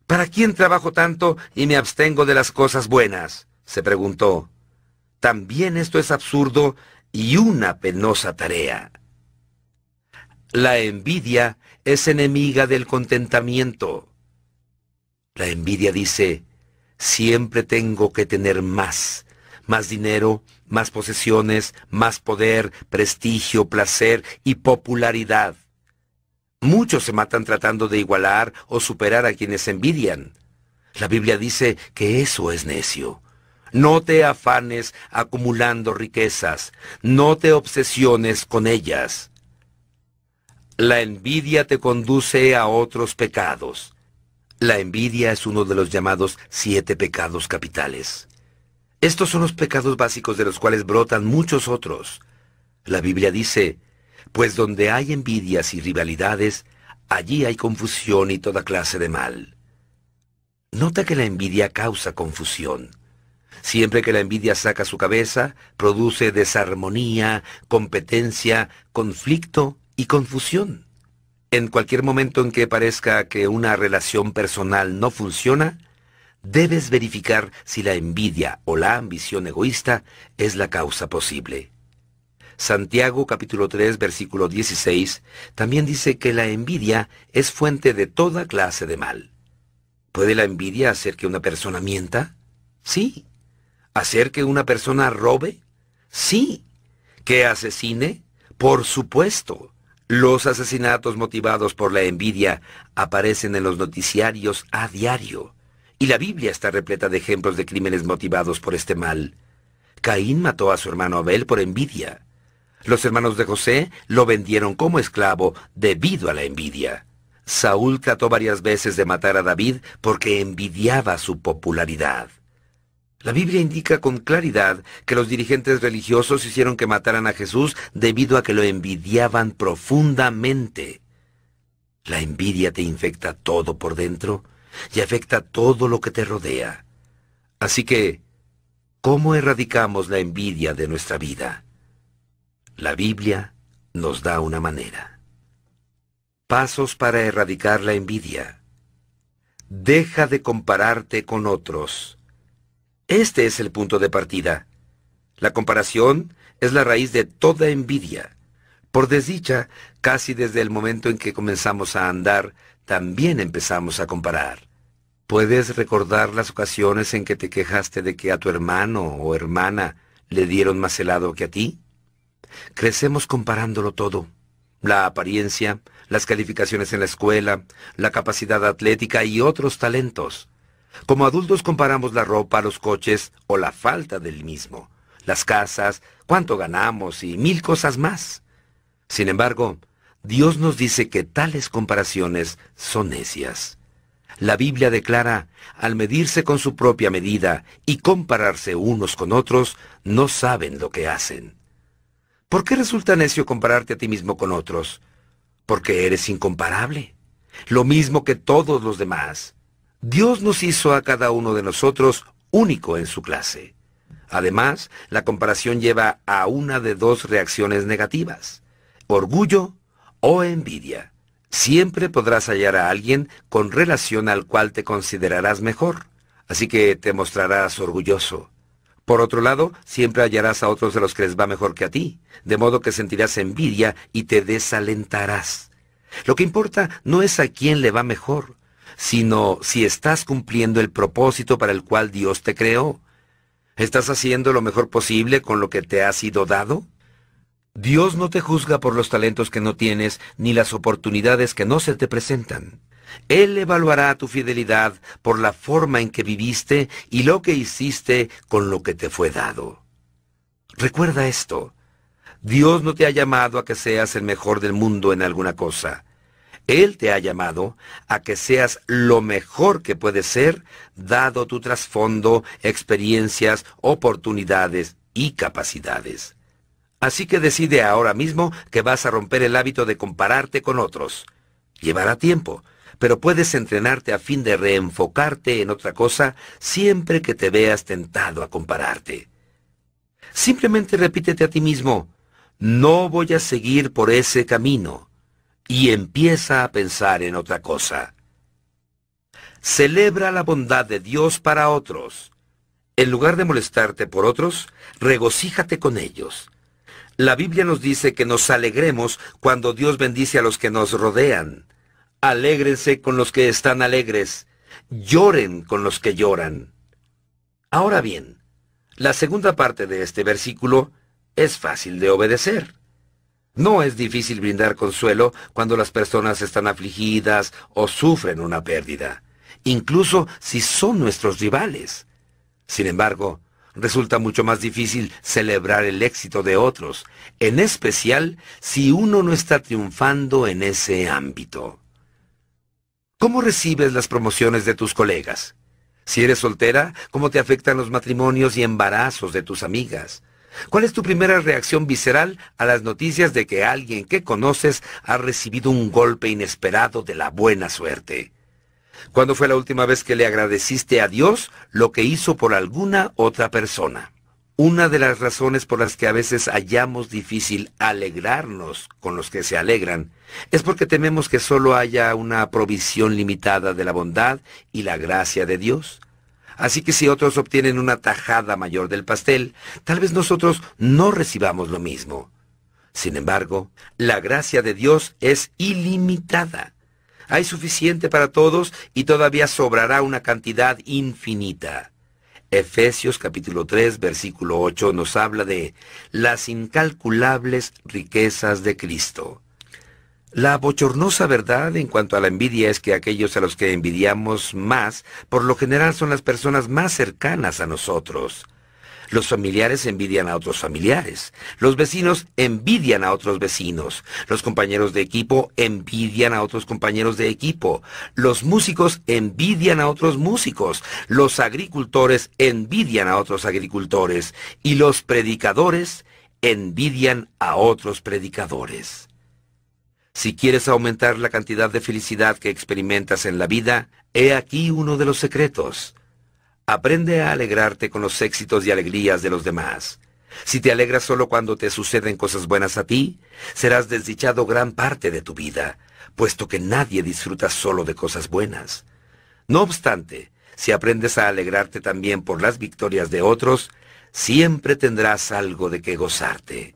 ¿Para quién trabajo tanto y me abstengo de las cosas buenas? se preguntó. También esto es absurdo y una penosa tarea. La envidia es enemiga del contentamiento. La envidia dice, siempre tengo que tener más, más dinero, más posesiones, más poder, prestigio, placer y popularidad. Muchos se matan tratando de igualar o superar a quienes envidian. La Biblia dice que eso es necio. No te afanes acumulando riquezas, no te obsesiones con ellas. La envidia te conduce a otros pecados. La envidia es uno de los llamados siete pecados capitales. Estos son los pecados básicos de los cuales brotan muchos otros. La Biblia dice, pues donde hay envidias y rivalidades, allí hay confusión y toda clase de mal. Nota que la envidia causa confusión. Siempre que la envidia saca su cabeza, produce desarmonía, competencia, conflicto y confusión. En cualquier momento en que parezca que una relación personal no funciona, debes verificar si la envidia o la ambición egoísta es la causa posible. Santiago capítulo 3 versículo 16 también dice que la envidia es fuente de toda clase de mal. ¿Puede la envidia hacer que una persona mienta? Sí. ¿Hacer que una persona robe? Sí. ¿Que asesine? Por supuesto. Los asesinatos motivados por la envidia aparecen en los noticiarios a diario. Y la Biblia está repleta de ejemplos de crímenes motivados por este mal. Caín mató a su hermano Abel por envidia. Los hermanos de José lo vendieron como esclavo debido a la envidia. Saúl trató varias veces de matar a David porque envidiaba su popularidad. La Biblia indica con claridad que los dirigentes religiosos hicieron que mataran a Jesús debido a que lo envidiaban profundamente. La envidia te infecta todo por dentro y afecta todo lo que te rodea. Así que, ¿cómo erradicamos la envidia de nuestra vida? La Biblia nos da una manera. Pasos para erradicar la envidia. Deja de compararte con otros. Este es el punto de partida. La comparación es la raíz de toda envidia. Por desdicha, casi desde el momento en que comenzamos a andar, también empezamos a comparar. ¿Puedes recordar las ocasiones en que te quejaste de que a tu hermano o hermana le dieron más helado que a ti? Crecemos comparándolo todo. La apariencia, las calificaciones en la escuela, la capacidad atlética y otros talentos. Como adultos comparamos la ropa, los coches o la falta del mismo, las casas, cuánto ganamos y mil cosas más. Sin embargo, Dios nos dice que tales comparaciones son necias. La Biblia declara, al medirse con su propia medida y compararse unos con otros, no saben lo que hacen. ¿Por qué resulta necio compararte a ti mismo con otros? Porque eres incomparable, lo mismo que todos los demás. Dios nos hizo a cada uno de nosotros único en su clase. Además, la comparación lleva a una de dos reacciones negativas, orgullo o envidia. Siempre podrás hallar a alguien con relación al cual te considerarás mejor, así que te mostrarás orgulloso. Por otro lado, siempre hallarás a otros de los que les va mejor que a ti, de modo que sentirás envidia y te desalentarás. Lo que importa no es a quién le va mejor, sino si estás cumpliendo el propósito para el cual Dios te creó. ¿Estás haciendo lo mejor posible con lo que te ha sido dado? Dios no te juzga por los talentos que no tienes ni las oportunidades que no se te presentan. Él evaluará tu fidelidad por la forma en que viviste y lo que hiciste con lo que te fue dado. Recuerda esto. Dios no te ha llamado a que seas el mejor del mundo en alguna cosa. Él te ha llamado a que seas lo mejor que puedes ser, dado tu trasfondo, experiencias, oportunidades y capacidades. Así que decide ahora mismo que vas a romper el hábito de compararte con otros. Llevará tiempo, pero puedes entrenarte a fin de reenfocarte en otra cosa siempre que te veas tentado a compararte. Simplemente repítete a ti mismo, no voy a seguir por ese camino, y empieza a pensar en otra cosa. Celebra la bondad de Dios para otros. En lugar de molestarte por otros, regocíjate con ellos. La Biblia nos dice que nos alegremos cuando Dios bendice a los que nos rodean. Alégrense con los que están alegres. Lloren con los que lloran. Ahora bien, la segunda parte de este versículo es fácil de obedecer. No es difícil brindar consuelo cuando las personas están afligidas o sufren una pérdida, incluso si son nuestros rivales. Sin embargo, resulta mucho más difícil celebrar el éxito de otros, en especial si uno no está triunfando en ese ámbito. ¿Cómo recibes las promociones de tus colegas? Si eres soltera, ¿cómo te afectan los matrimonios y embarazos de tus amigas? ¿Cuál es tu primera reacción visceral a las noticias de que alguien que conoces ha recibido un golpe inesperado de la buena suerte? ¿Cuándo fue la última vez que le agradeciste a Dios lo que hizo por alguna otra persona? Una de las razones por las que a veces hallamos difícil alegrarnos con los que se alegran es porque tememos que solo haya una provisión limitada de la bondad y la gracia de Dios. Así que si otros obtienen una tajada mayor del pastel, tal vez nosotros no recibamos lo mismo. Sin embargo, la gracia de Dios es ilimitada. Hay suficiente para todos y todavía sobrará una cantidad infinita. Efesios capítulo 3 versículo 8 nos habla de las incalculables riquezas de Cristo. La bochornosa verdad en cuanto a la envidia es que aquellos a los que envidiamos más, por lo general son las personas más cercanas a nosotros. Los familiares envidian a otros familiares. Los vecinos envidian a otros vecinos. Los compañeros de equipo envidian a otros compañeros de equipo. Los músicos envidian a otros músicos. Los agricultores envidian a otros agricultores. Y los predicadores envidian a otros predicadores. Si quieres aumentar la cantidad de felicidad que experimentas en la vida, he aquí uno de los secretos. Aprende a alegrarte con los éxitos y alegrías de los demás. Si te alegras solo cuando te suceden cosas buenas a ti, serás desdichado gran parte de tu vida, puesto que nadie disfruta solo de cosas buenas. No obstante, si aprendes a alegrarte también por las victorias de otros, siempre tendrás algo de que gozarte.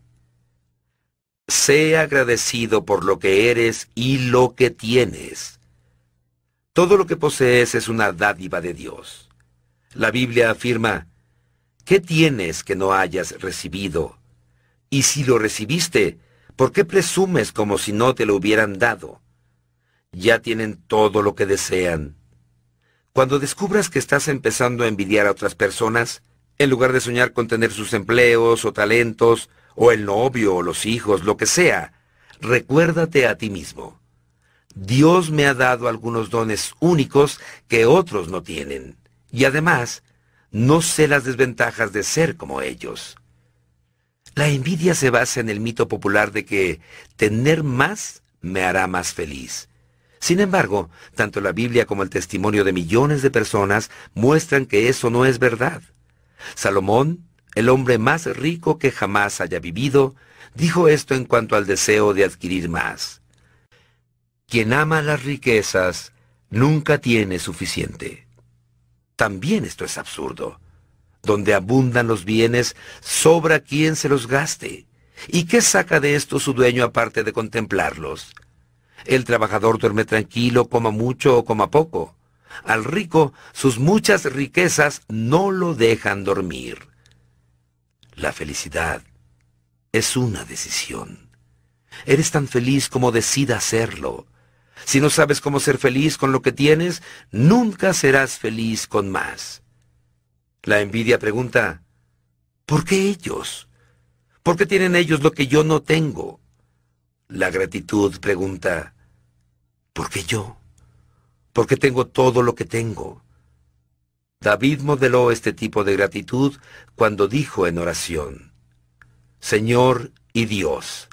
Sé agradecido por lo que eres y lo que tienes. Todo lo que posees es una dádiva de Dios. La Biblia afirma, ¿qué tienes que no hayas recibido? Y si lo recibiste, ¿por qué presumes como si no te lo hubieran dado? Ya tienen todo lo que desean. Cuando descubras que estás empezando a envidiar a otras personas, en lugar de soñar con tener sus empleos o talentos, o el novio, o los hijos, lo que sea, recuérdate a ti mismo. Dios me ha dado algunos dones únicos que otros no tienen, y además, no sé las desventajas de ser como ellos. La envidia se basa en el mito popular de que tener más me hará más feliz. Sin embargo, tanto la Biblia como el testimonio de millones de personas muestran que eso no es verdad. Salomón el hombre más rico que jamás haya vivido, dijo esto en cuanto al deseo de adquirir más. Quien ama las riquezas nunca tiene suficiente. También esto es absurdo. Donde abundan los bienes, sobra quien se los gaste. ¿Y qué saca de esto su dueño aparte de contemplarlos? El trabajador duerme tranquilo, coma mucho o coma poco. Al rico, sus muchas riquezas no lo dejan dormir. La felicidad es una decisión. Eres tan feliz como decida hacerlo. Si no sabes cómo ser feliz con lo que tienes, nunca serás feliz con más. La envidia pregunta, ¿por qué ellos? ¿Por qué tienen ellos lo que yo no tengo? La gratitud pregunta, ¿por qué yo? ¿Por qué tengo todo lo que tengo? David modeló este tipo de gratitud cuando dijo en oración, Señor y Dios,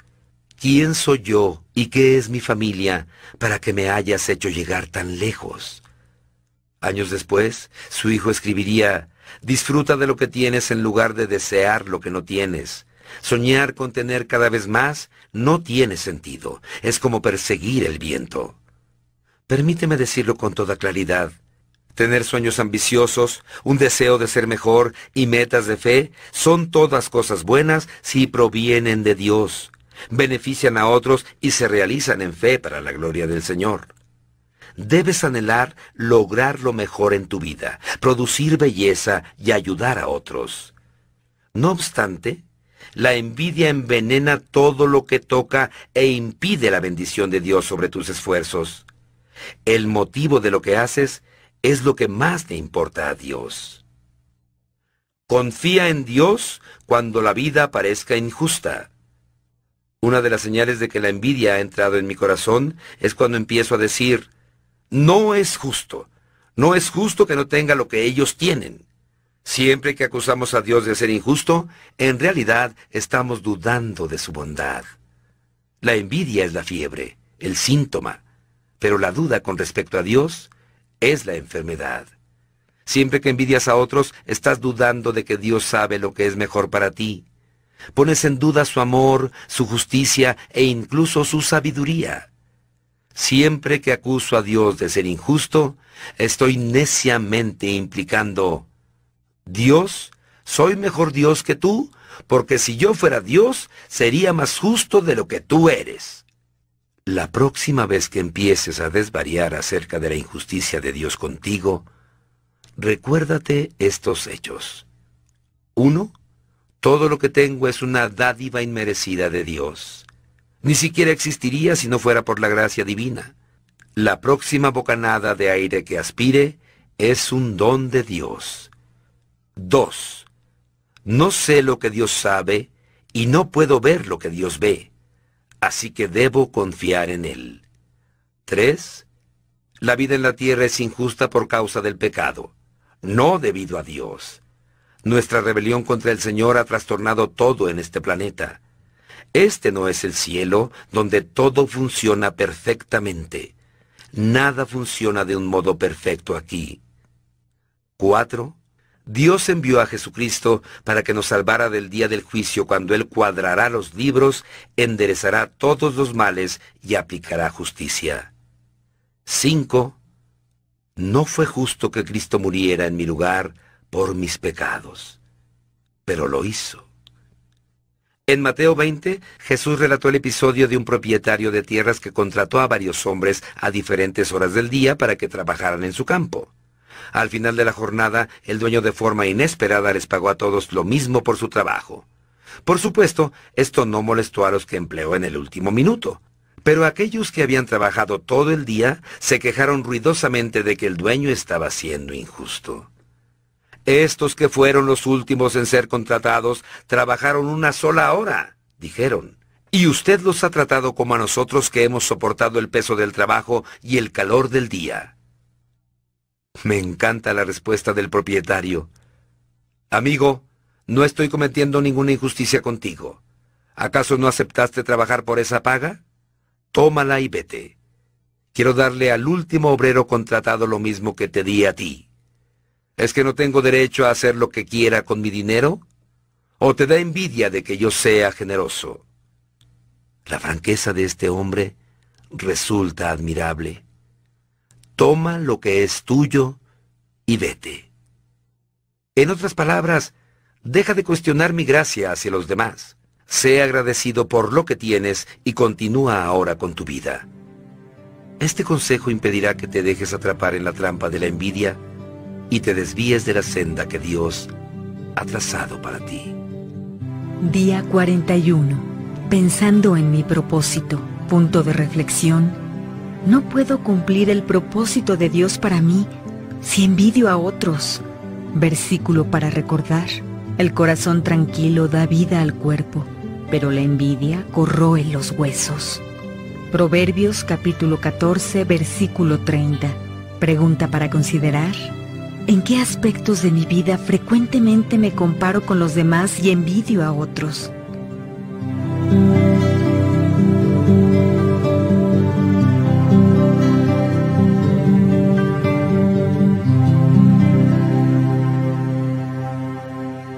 ¿quién soy yo y qué es mi familia para que me hayas hecho llegar tan lejos? Años después, su hijo escribiría, Disfruta de lo que tienes en lugar de desear lo que no tienes. Soñar con tener cada vez más no tiene sentido, es como perseguir el viento. Permíteme decirlo con toda claridad, Tener sueños ambiciosos, un deseo de ser mejor y metas de fe son todas cosas buenas si provienen de Dios, benefician a otros y se realizan en fe para la gloria del Señor. Debes anhelar lograr lo mejor en tu vida, producir belleza y ayudar a otros. No obstante, la envidia envenena todo lo que toca e impide la bendición de Dios sobre tus esfuerzos. El motivo de lo que haces es lo que más te importa a Dios. Confía en Dios cuando la vida parezca injusta. Una de las señales de que la envidia ha entrado en mi corazón es cuando empiezo a decir, no es justo, no es justo que no tenga lo que ellos tienen. Siempre que acusamos a Dios de ser injusto, en realidad estamos dudando de su bondad. La envidia es la fiebre, el síntoma, pero la duda con respecto a Dios es la enfermedad. Siempre que envidias a otros, estás dudando de que Dios sabe lo que es mejor para ti. Pones en duda su amor, su justicia e incluso su sabiduría. Siempre que acuso a Dios de ser injusto, estoy neciamente implicando, Dios, soy mejor Dios que tú, porque si yo fuera Dios, sería más justo de lo que tú eres. La próxima vez que empieces a desvariar acerca de la injusticia de Dios contigo, recuérdate estos hechos. Uno, todo lo que tengo es una dádiva inmerecida de Dios. Ni siquiera existiría si no fuera por la gracia divina. La próxima bocanada de aire que aspire es un don de Dios. Dos, no sé lo que Dios sabe y no puedo ver lo que Dios ve así que debo confiar en Él. 3. La vida en la tierra es injusta por causa del pecado, no debido a Dios. Nuestra rebelión contra el Señor ha trastornado todo en este planeta. Este no es el cielo donde todo funciona perfectamente. Nada funciona de un modo perfecto aquí. 4. Dios envió a Jesucristo para que nos salvara del día del juicio cuando Él cuadrará los libros, enderezará todos los males y aplicará justicia. 5. No fue justo que Cristo muriera en mi lugar por mis pecados, pero lo hizo. En Mateo 20, Jesús relató el episodio de un propietario de tierras que contrató a varios hombres a diferentes horas del día para que trabajaran en su campo. Al final de la jornada, el dueño de forma inesperada les pagó a todos lo mismo por su trabajo. Por supuesto, esto no molestó a los que empleó en el último minuto. Pero aquellos que habían trabajado todo el día se quejaron ruidosamente de que el dueño estaba siendo injusto. Estos que fueron los últimos en ser contratados trabajaron una sola hora, dijeron. Y usted los ha tratado como a nosotros que hemos soportado el peso del trabajo y el calor del día. Me encanta la respuesta del propietario. Amigo, no estoy cometiendo ninguna injusticia contigo. ¿Acaso no aceptaste trabajar por esa paga? Tómala y vete. Quiero darle al último obrero contratado lo mismo que te di a ti. ¿Es que no tengo derecho a hacer lo que quiera con mi dinero? ¿O te da envidia de que yo sea generoso? La franqueza de este hombre resulta admirable toma lo que es tuyo y vete. En otras palabras, deja de cuestionar mi gracia hacia los demás. Sé agradecido por lo que tienes y continúa ahora con tu vida. Este consejo impedirá que te dejes atrapar en la trampa de la envidia y te desvíes de la senda que Dios ha trazado para ti. Día 41. Pensando en mi propósito. Punto de reflexión no puedo cumplir el propósito de Dios para mí si envidio a otros. Versículo para recordar. El corazón tranquilo da vida al cuerpo, pero la envidia corroe los huesos. Proverbios capítulo 14, versículo 30. Pregunta para considerar. ¿En qué aspectos de mi vida frecuentemente me comparo con los demás y envidio a otros?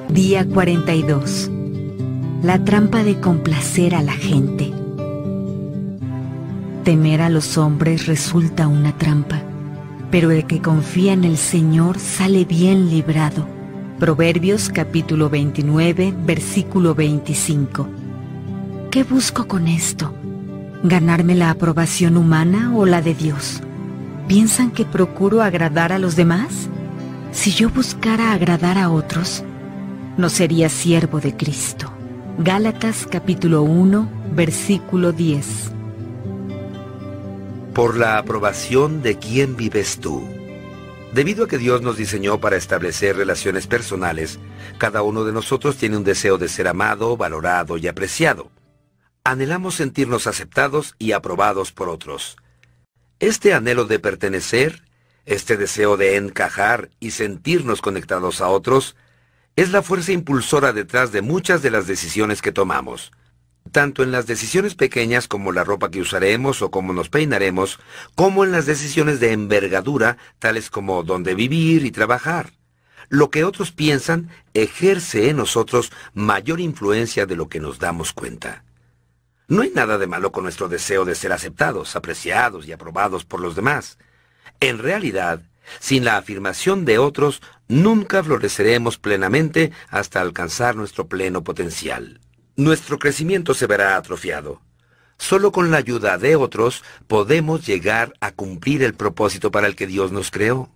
Día 42. La trampa de complacer a la gente. Temer a los hombres resulta una trampa. Pero el que confía en el Señor sale bien librado. Proverbios capítulo 29, versículo 25. ¿Qué busco con esto? ¿Ganarme la aprobación humana o la de Dios? ¿Piensan que procuro agradar a los demás? Si yo buscara agradar a otros, no sería siervo de Cristo. Gálatas capítulo 1, versículo 10. Por la aprobación de quién vives tú. Debido a que Dios nos diseñó para establecer relaciones personales, cada uno de nosotros tiene un deseo de ser amado, valorado y apreciado. Anhelamos sentirnos aceptados y aprobados por otros. Este anhelo de pertenecer, este deseo de encajar y sentirnos conectados a otros, es la fuerza impulsora detrás de muchas de las decisiones que tomamos tanto en las decisiones pequeñas como la ropa que usaremos o cómo nos peinaremos, como en las decisiones de envergadura, tales como dónde vivir y trabajar. Lo que otros piensan ejerce en nosotros mayor influencia de lo que nos damos cuenta. No hay nada de malo con nuestro deseo de ser aceptados, apreciados y aprobados por los demás. En realidad, sin la afirmación de otros, nunca floreceremos plenamente hasta alcanzar nuestro pleno potencial nuestro crecimiento se verá atrofiado. Solo con la ayuda de otros podemos llegar a cumplir el propósito para el que Dios nos creó.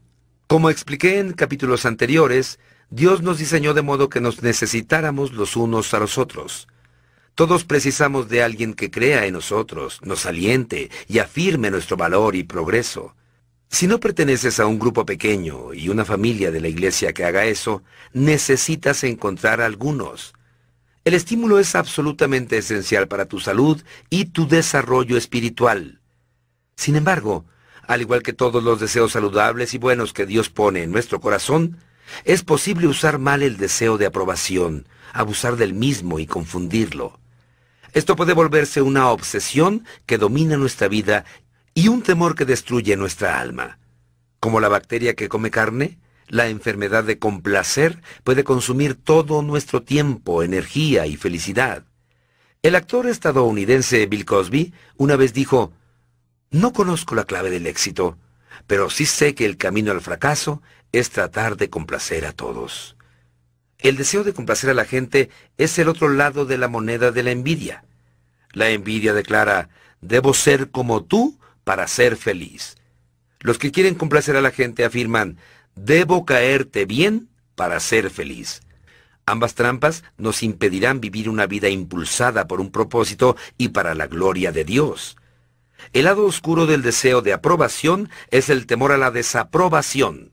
Como expliqué en capítulos anteriores, Dios nos diseñó de modo que nos necesitáramos los unos a los otros. Todos precisamos de alguien que crea en nosotros, nos aliente y afirme nuestro valor y progreso. Si no perteneces a un grupo pequeño y una familia de la iglesia que haga eso, necesitas encontrar algunos. El estímulo es absolutamente esencial para tu salud y tu desarrollo espiritual. Sin embargo, al igual que todos los deseos saludables y buenos que Dios pone en nuestro corazón, es posible usar mal el deseo de aprobación, abusar del mismo y confundirlo. Esto puede volverse una obsesión que domina nuestra vida y un temor que destruye nuestra alma. Como la bacteria que come carne, la enfermedad de complacer puede consumir todo nuestro tiempo, energía y felicidad. El actor estadounidense Bill Cosby una vez dijo, No conozco la clave del éxito, pero sí sé que el camino al fracaso es tratar de complacer a todos. El deseo de complacer a la gente es el otro lado de la moneda de la envidia. La envidia declara, debo ser como tú para ser feliz. Los que quieren complacer a la gente afirman, Debo caerte bien para ser feliz. Ambas trampas nos impedirán vivir una vida impulsada por un propósito y para la gloria de Dios. El lado oscuro del deseo de aprobación es el temor a la desaprobación.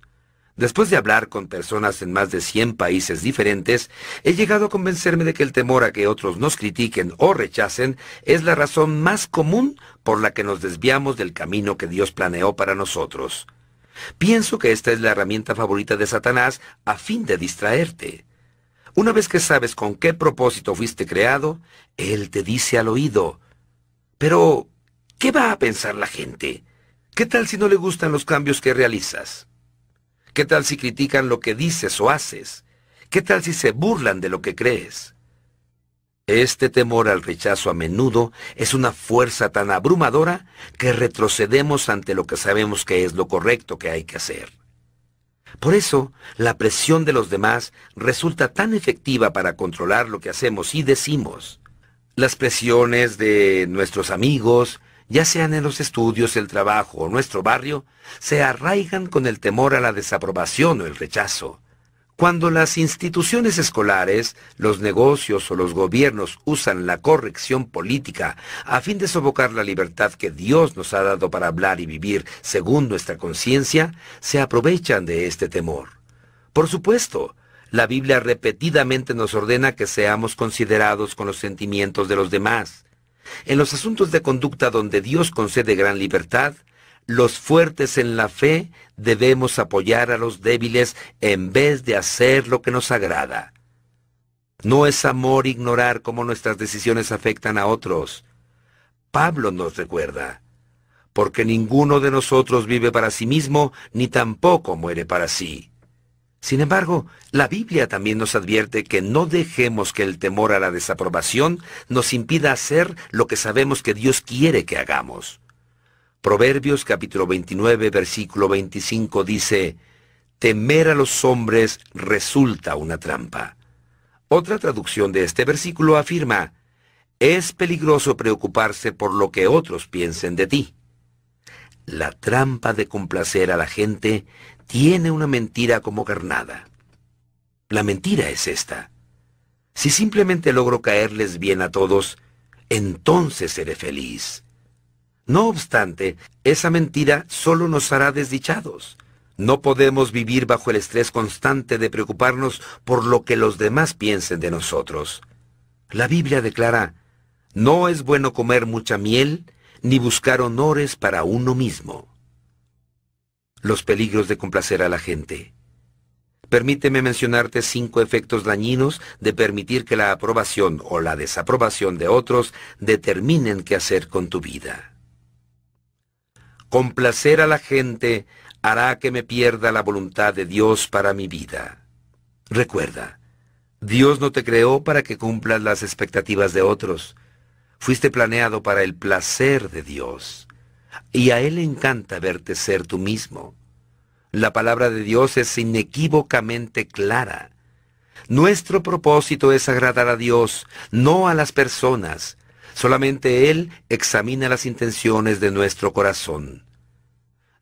Después de hablar con personas en más de 100 países diferentes, he llegado a convencerme de que el temor a que otros nos critiquen o rechacen es la razón más común por la que nos desviamos del camino que Dios planeó para nosotros. Pienso que esta es la herramienta favorita de Satanás a fin de distraerte. Una vez que sabes con qué propósito fuiste creado, Él te dice al oído, pero, ¿qué va a pensar la gente? ¿Qué tal si no le gustan los cambios que realizas? ¿Qué tal si critican lo que dices o haces? ¿Qué tal si se burlan de lo que crees? Este temor al rechazo a menudo es una fuerza tan abrumadora que retrocedemos ante lo que sabemos que es lo correcto que hay que hacer. Por eso, la presión de los demás resulta tan efectiva para controlar lo que hacemos y decimos. Las presiones de nuestros amigos, ya sean en los estudios, el trabajo o nuestro barrio, se arraigan con el temor a la desaprobación o el rechazo. Cuando las instituciones escolares, los negocios o los gobiernos usan la corrección política a fin de sofocar la libertad que Dios nos ha dado para hablar y vivir según nuestra conciencia, se aprovechan de este temor. Por supuesto, la Biblia repetidamente nos ordena que seamos considerados con los sentimientos de los demás. En los asuntos de conducta donde Dios concede gran libertad, los fuertes en la fe debemos apoyar a los débiles en vez de hacer lo que nos agrada. No es amor ignorar cómo nuestras decisiones afectan a otros. Pablo nos recuerda, porque ninguno de nosotros vive para sí mismo, ni tampoco muere para sí. Sin embargo, la Biblia también nos advierte que no dejemos que el temor a la desaprobación nos impida hacer lo que sabemos que Dios quiere que hagamos. Proverbios capítulo 29, versículo 25 dice, Temer a los hombres resulta una trampa. Otra traducción de este versículo afirma, es peligroso preocuparse por lo que otros piensen de ti. La trampa de complacer a la gente tiene una mentira como carnada. La mentira es esta. Si simplemente logro caerles bien a todos, entonces seré feliz. No obstante, esa mentira solo nos hará desdichados. No podemos vivir bajo el estrés constante de preocuparnos por lo que los demás piensen de nosotros. La Biblia declara, no es bueno comer mucha miel ni buscar honores para uno mismo. Los peligros de complacer a la gente. Permíteme mencionarte cinco efectos dañinos de permitir que la aprobación o la desaprobación de otros determinen qué hacer con tu vida. Complacer a la gente hará que me pierda la voluntad de Dios para mi vida. Recuerda, Dios no te creó para que cumplas las expectativas de otros, Fuiste planeado para el placer de Dios, y a Él le encanta verte ser tú mismo. La palabra de Dios es inequívocamente clara. Nuestro propósito es agradar a Dios, no a las personas. Solamente Él examina las intenciones de nuestro corazón.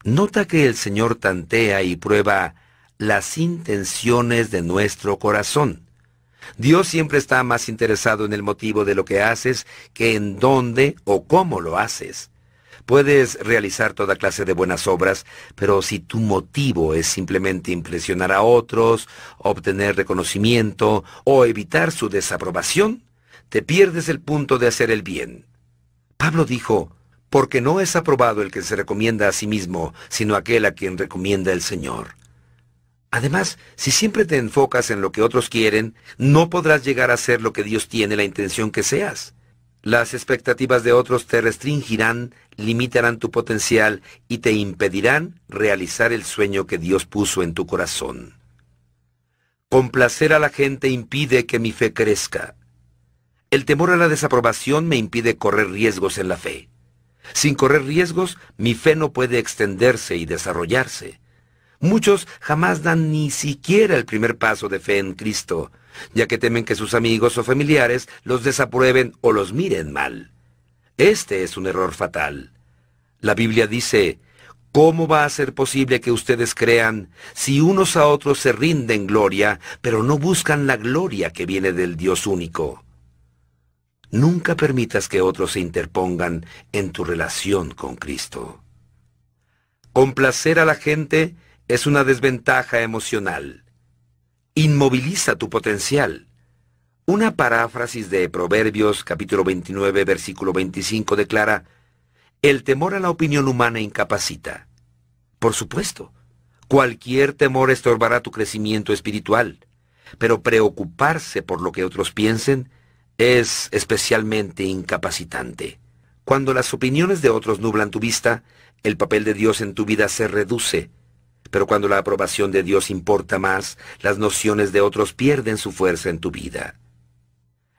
Nota que el Señor tantea y prueba las intenciones de nuestro corazón. Dios siempre está más interesado en el motivo de lo que haces que en dónde o cómo lo haces. Puedes realizar toda clase de buenas obras, pero si tu motivo es simplemente impresionar a otros, obtener reconocimiento o evitar su desaprobación, te pierdes el punto de hacer el bien. Pablo dijo, porque no es aprobado el que se recomienda a sí mismo, sino aquel a quien recomienda el Señor. Además, si siempre te enfocas en lo que otros quieren, no podrás llegar a ser lo que Dios tiene la intención que seas. Las expectativas de otros te restringirán, limitarán tu potencial y te impedirán realizar el sueño que Dios puso en tu corazón. Complacer a la gente impide que mi fe crezca. El temor a la desaprobación me impide correr riesgos en la fe. Sin correr riesgos, mi fe no puede extenderse y desarrollarse. Muchos jamás dan ni siquiera el primer paso de fe en Cristo, ya que temen que sus amigos o familiares los desaprueben o los miren mal. Este es un error fatal. La Biblia dice, ¿cómo va a ser posible que ustedes crean si unos a otros se rinden gloria, pero no buscan la gloria que viene del Dios único? Nunca permitas que otros se interpongan en tu relación con Cristo. Complacer a la gente es una desventaja emocional. Inmoviliza tu potencial. Una paráfrasis de Proverbios capítulo 29 versículo 25 declara, El temor a la opinión humana incapacita. Por supuesto, cualquier temor estorbará tu crecimiento espiritual, pero preocuparse por lo que otros piensen es especialmente incapacitante. Cuando las opiniones de otros nublan tu vista, el papel de Dios en tu vida se reduce pero cuando la aprobación de Dios importa más, las nociones de otros pierden su fuerza en tu vida.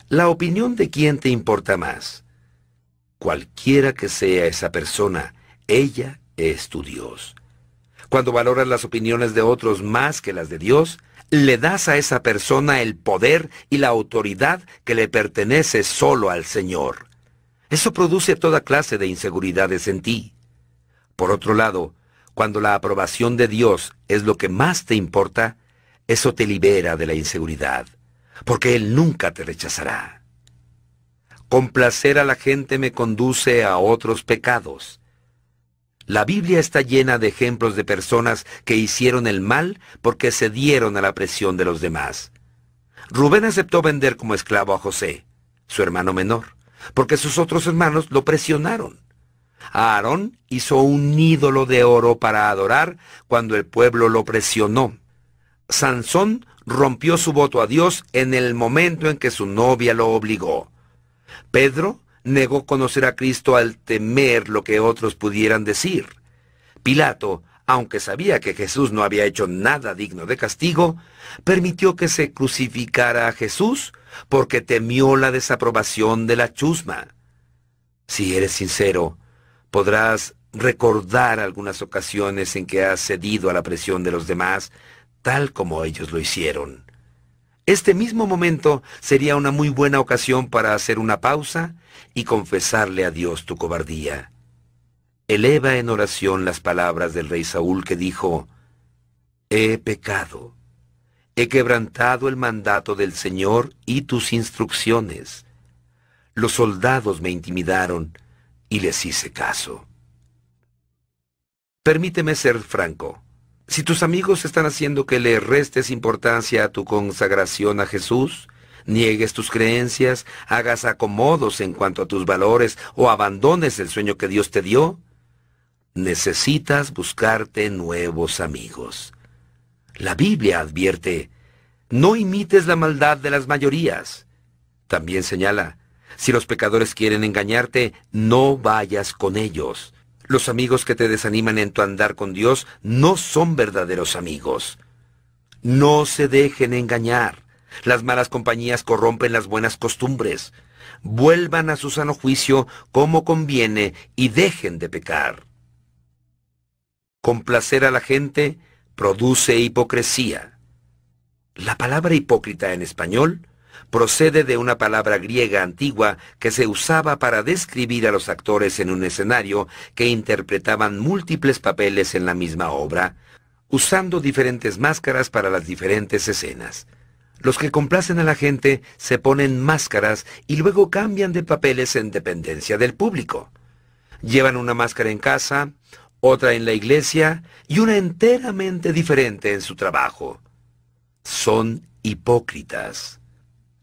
La opinión de quién te importa más. Cualquiera que sea esa persona, ella es tu Dios. Cuando valoras las opiniones de otros más que las de Dios, le das a esa persona el poder y la autoridad que le pertenece solo al Señor. Eso produce toda clase de inseguridades en ti. Por otro lado, cuando la aprobación de Dios es lo que más te importa, eso te libera de la inseguridad, porque Él nunca te rechazará. Complacer a la gente me conduce a otros pecados. La Biblia está llena de ejemplos de personas que hicieron el mal porque cedieron a la presión de los demás. Rubén aceptó vender como esclavo a José, su hermano menor, porque sus otros hermanos lo presionaron. Aarón hizo un ídolo de oro para adorar cuando el pueblo lo presionó. Sansón rompió su voto a Dios en el momento en que su novia lo obligó. Pedro negó conocer a Cristo al temer lo que otros pudieran decir. Pilato, aunque sabía que Jesús no había hecho nada digno de castigo, permitió que se crucificara a Jesús porque temió la desaprobación de la chusma. Si eres sincero, podrás recordar algunas ocasiones en que has cedido a la presión de los demás, tal como ellos lo hicieron. Este mismo momento sería una muy buena ocasión para hacer una pausa y confesarle a Dios tu cobardía. Eleva en oración las palabras del rey Saúl que dijo, He pecado, he quebrantado el mandato del Señor y tus instrucciones. Los soldados me intimidaron y les hice caso. Permíteme ser franco. Si tus amigos están haciendo que le restes importancia a tu consagración a Jesús, niegues tus creencias, hagas acomodos en cuanto a tus valores o abandones el sueño que Dios te dio, necesitas buscarte nuevos amigos. La Biblia advierte, no imites la maldad de las mayorías. También señala, si los pecadores quieren engañarte, no vayas con ellos. Los amigos que te desaniman en tu andar con Dios no son verdaderos amigos. No se dejen engañar. Las malas compañías corrompen las buenas costumbres. Vuelvan a su sano juicio como conviene y dejen de pecar. Complacer a la gente produce hipocresía. La palabra hipócrita en español procede de una palabra griega antigua que se usaba para describir a los actores en un escenario que interpretaban múltiples papeles en la misma obra, usando diferentes máscaras para las diferentes escenas. Los que complacen a la gente se ponen máscaras y luego cambian de papeles en dependencia del público. Llevan una máscara en casa, otra en la iglesia y una enteramente diferente en su trabajo. Son hipócritas.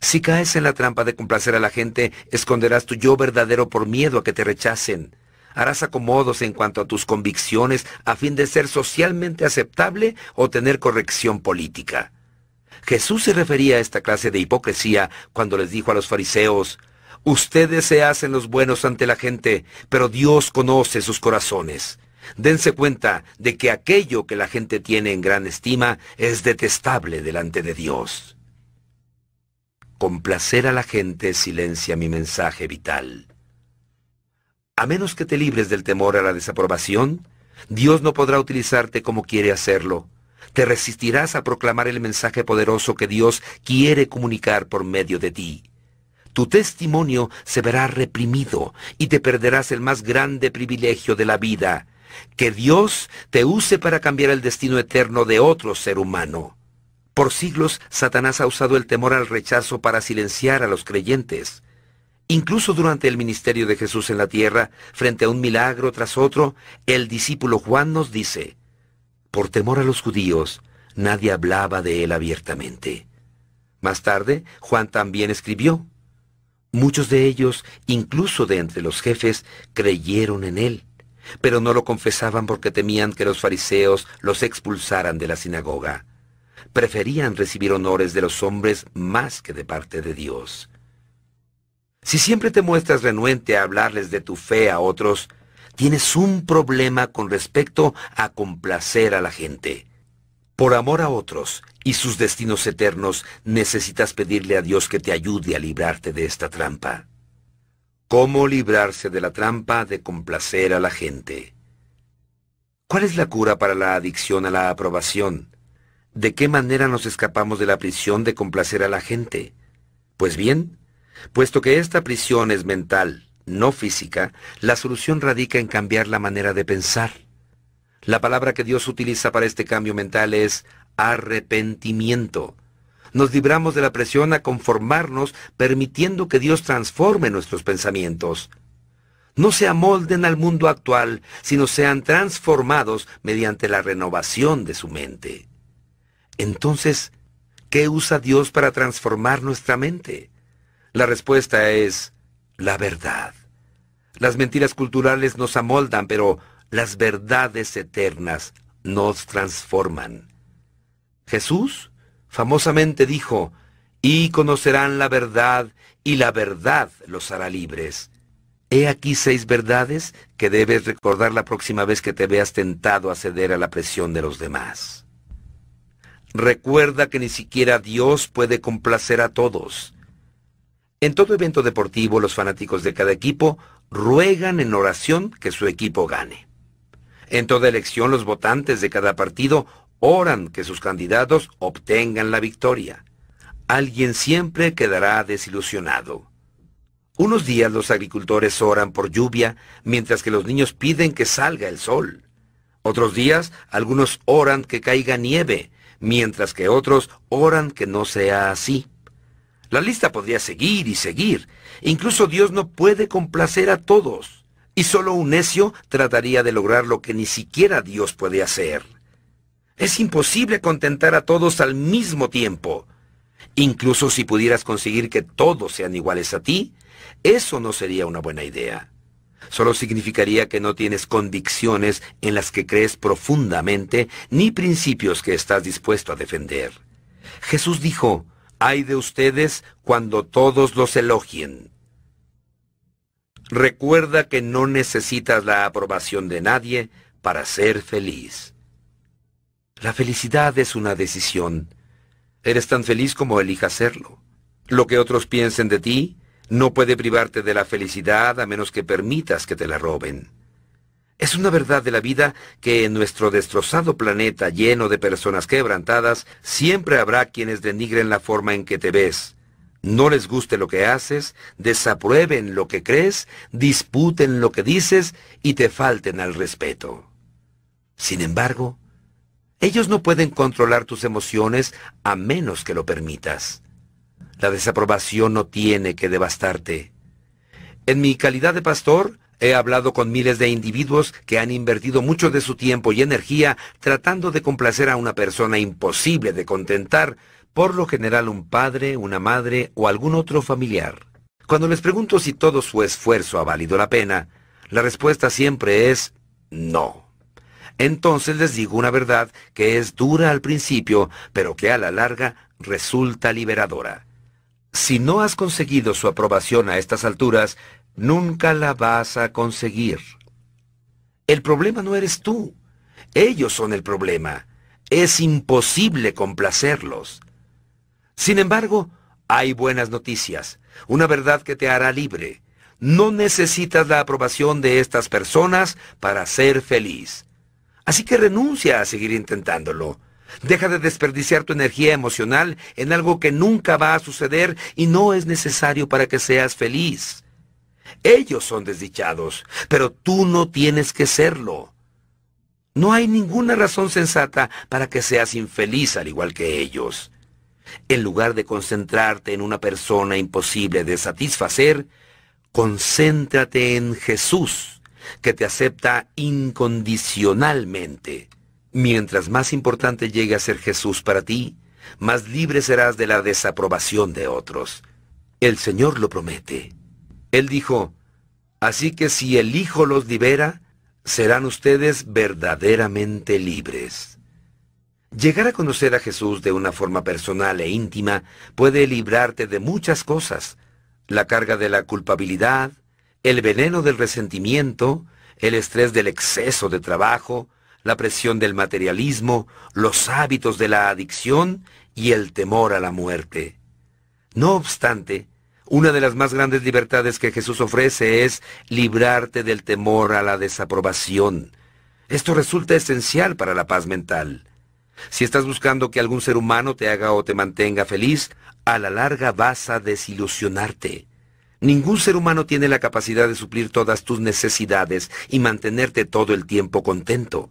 Si caes en la trampa de complacer a la gente, esconderás tu yo verdadero por miedo a que te rechacen. Harás acomodos en cuanto a tus convicciones a fin de ser socialmente aceptable o tener corrección política. Jesús se refería a esta clase de hipocresía cuando les dijo a los fariseos, Ustedes se hacen los buenos ante la gente, pero Dios conoce sus corazones. Dense cuenta de que aquello que la gente tiene en gran estima es detestable delante de Dios. Complacer a la gente silencia mi mensaje vital. A menos que te libres del temor a la desaprobación, Dios no podrá utilizarte como quiere hacerlo. Te resistirás a proclamar el mensaje poderoso que Dios quiere comunicar por medio de ti. Tu testimonio se verá reprimido y te perderás el más grande privilegio de la vida, que Dios te use para cambiar el destino eterno de otro ser humano. Por siglos, Satanás ha usado el temor al rechazo para silenciar a los creyentes. Incluso durante el ministerio de Jesús en la tierra, frente a un milagro tras otro, el discípulo Juan nos dice, por temor a los judíos, nadie hablaba de él abiertamente. Más tarde, Juan también escribió, muchos de ellos, incluso de entre los jefes, creyeron en él, pero no lo confesaban porque temían que los fariseos los expulsaran de la sinagoga preferían recibir honores de los hombres más que de parte de Dios. Si siempre te muestras renuente a hablarles de tu fe a otros, tienes un problema con respecto a complacer a la gente. Por amor a otros y sus destinos eternos, necesitas pedirle a Dios que te ayude a librarte de esta trampa. ¿Cómo librarse de la trampa de complacer a la gente? ¿Cuál es la cura para la adicción a la aprobación? ¿De qué manera nos escapamos de la prisión de complacer a la gente? Pues bien, puesto que esta prisión es mental, no física, la solución radica en cambiar la manera de pensar. La palabra que Dios utiliza para este cambio mental es arrepentimiento. Nos libramos de la presión a conformarnos permitiendo que Dios transforme nuestros pensamientos. No se amolden al mundo actual, sino sean transformados mediante la renovación de su mente. Entonces, ¿qué usa Dios para transformar nuestra mente? La respuesta es la verdad. Las mentiras culturales nos amoldan, pero las verdades eternas nos transforman. Jesús famosamente dijo, y conocerán la verdad, y la verdad los hará libres. He aquí seis verdades que debes recordar la próxima vez que te veas tentado a ceder a la presión de los demás. Recuerda que ni siquiera Dios puede complacer a todos. En todo evento deportivo, los fanáticos de cada equipo ruegan en oración que su equipo gane. En toda elección los votantes de cada partido oran que sus candidatos obtengan la victoria. Alguien siempre quedará desilusionado. Unos días los agricultores oran por lluvia, mientras que los niños piden que salga el sol. Otros días algunos oran que caiga nieve, mientras que otros oran que no sea así. La lista podría seguir y seguir. Incluso Dios no puede complacer a todos. Y solo un necio trataría de lograr lo que ni siquiera Dios puede hacer. Es imposible contentar a todos al mismo tiempo. Incluso si pudieras conseguir que todos sean iguales a ti, eso no sería una buena idea. Solo significaría que no tienes convicciones en las que crees profundamente ni principios que estás dispuesto a defender. Jesús dijo, hay de ustedes cuando todos los elogien. Recuerda que no necesitas la aprobación de nadie para ser feliz. La felicidad es una decisión. Eres tan feliz como elijas serlo. Lo que otros piensen de ti no puede privarte de la felicidad a menos que permitas que te la roben. Es una verdad de la vida que en nuestro destrozado planeta lleno de personas quebrantadas siempre habrá quienes denigren la forma en que te ves. No les guste lo que haces, desaprueben lo que crees, disputen lo que dices y te falten al respeto. Sin embargo, ellos no pueden controlar tus emociones a menos que lo permitas. La desaprobación no tiene que devastarte. En mi calidad de pastor, he hablado con miles de individuos que han invertido mucho de su tiempo y energía tratando de complacer a una persona imposible de contentar, por lo general un padre, una madre o algún otro familiar. Cuando les pregunto si todo su esfuerzo ha valido la pena, la respuesta siempre es no entonces les digo una verdad que es dura al principio, pero que a la larga resulta liberadora. Si no has conseguido su aprobación a estas alturas, nunca la vas a conseguir. El problema no eres tú. Ellos son el problema. Es imposible complacerlos. Sin embargo, hay buenas noticias, una verdad que te hará libre. No necesitas la aprobación de estas personas para ser feliz. Así que renuncia a seguir intentándolo. Deja de desperdiciar tu energía emocional en algo que nunca va a suceder y no es necesario para que seas feliz. Ellos son desdichados, pero tú no tienes que serlo. No hay ninguna razón sensata para que seas infeliz al igual que ellos. En lugar de concentrarte en una persona imposible de satisfacer, concéntrate en Jesús que te acepta incondicionalmente. Mientras más importante llegue a ser Jesús para ti, más libre serás de la desaprobación de otros. El Señor lo promete. Él dijo, Así que si el Hijo los libera, serán ustedes verdaderamente libres. Llegar a conocer a Jesús de una forma personal e íntima puede librarte de muchas cosas, la carga de la culpabilidad, el veneno del resentimiento, el estrés del exceso de trabajo, la presión del materialismo, los hábitos de la adicción y el temor a la muerte. No obstante, una de las más grandes libertades que Jesús ofrece es librarte del temor a la desaprobación. Esto resulta esencial para la paz mental. Si estás buscando que algún ser humano te haga o te mantenga feliz, a la larga vas a desilusionarte. Ningún ser humano tiene la capacidad de suplir todas tus necesidades y mantenerte todo el tiempo contento.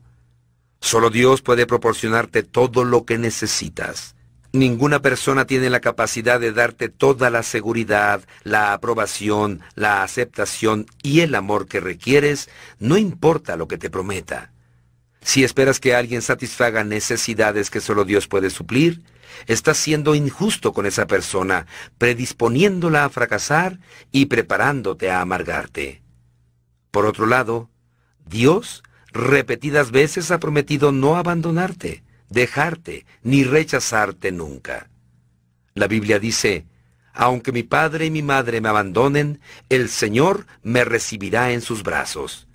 Solo Dios puede proporcionarte todo lo que necesitas. Ninguna persona tiene la capacidad de darte toda la seguridad, la aprobación, la aceptación y el amor que requieres, no importa lo que te prometa. Si esperas que alguien satisfaga necesidades que solo Dios puede suplir, estás siendo injusto con esa persona, predisponiéndola a fracasar y preparándote a amargarte. Por otro lado, Dios repetidas veces ha prometido no abandonarte, dejarte, ni rechazarte nunca. La Biblia dice, aunque mi padre y mi madre me abandonen, el Señor me recibirá en sus brazos.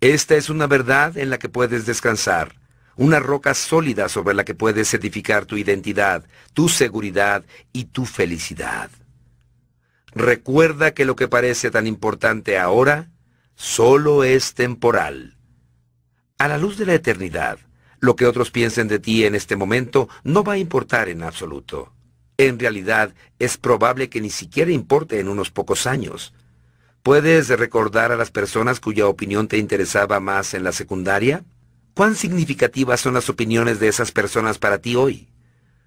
Esta es una verdad en la que puedes descansar, una roca sólida sobre la que puedes edificar tu identidad, tu seguridad y tu felicidad. Recuerda que lo que parece tan importante ahora solo es temporal. A la luz de la eternidad, lo que otros piensen de ti en este momento no va a importar en absoluto. En realidad, es probable que ni siquiera importe en unos pocos años. ¿Puedes recordar a las personas cuya opinión te interesaba más en la secundaria? ¿Cuán significativas son las opiniones de esas personas para ti hoy?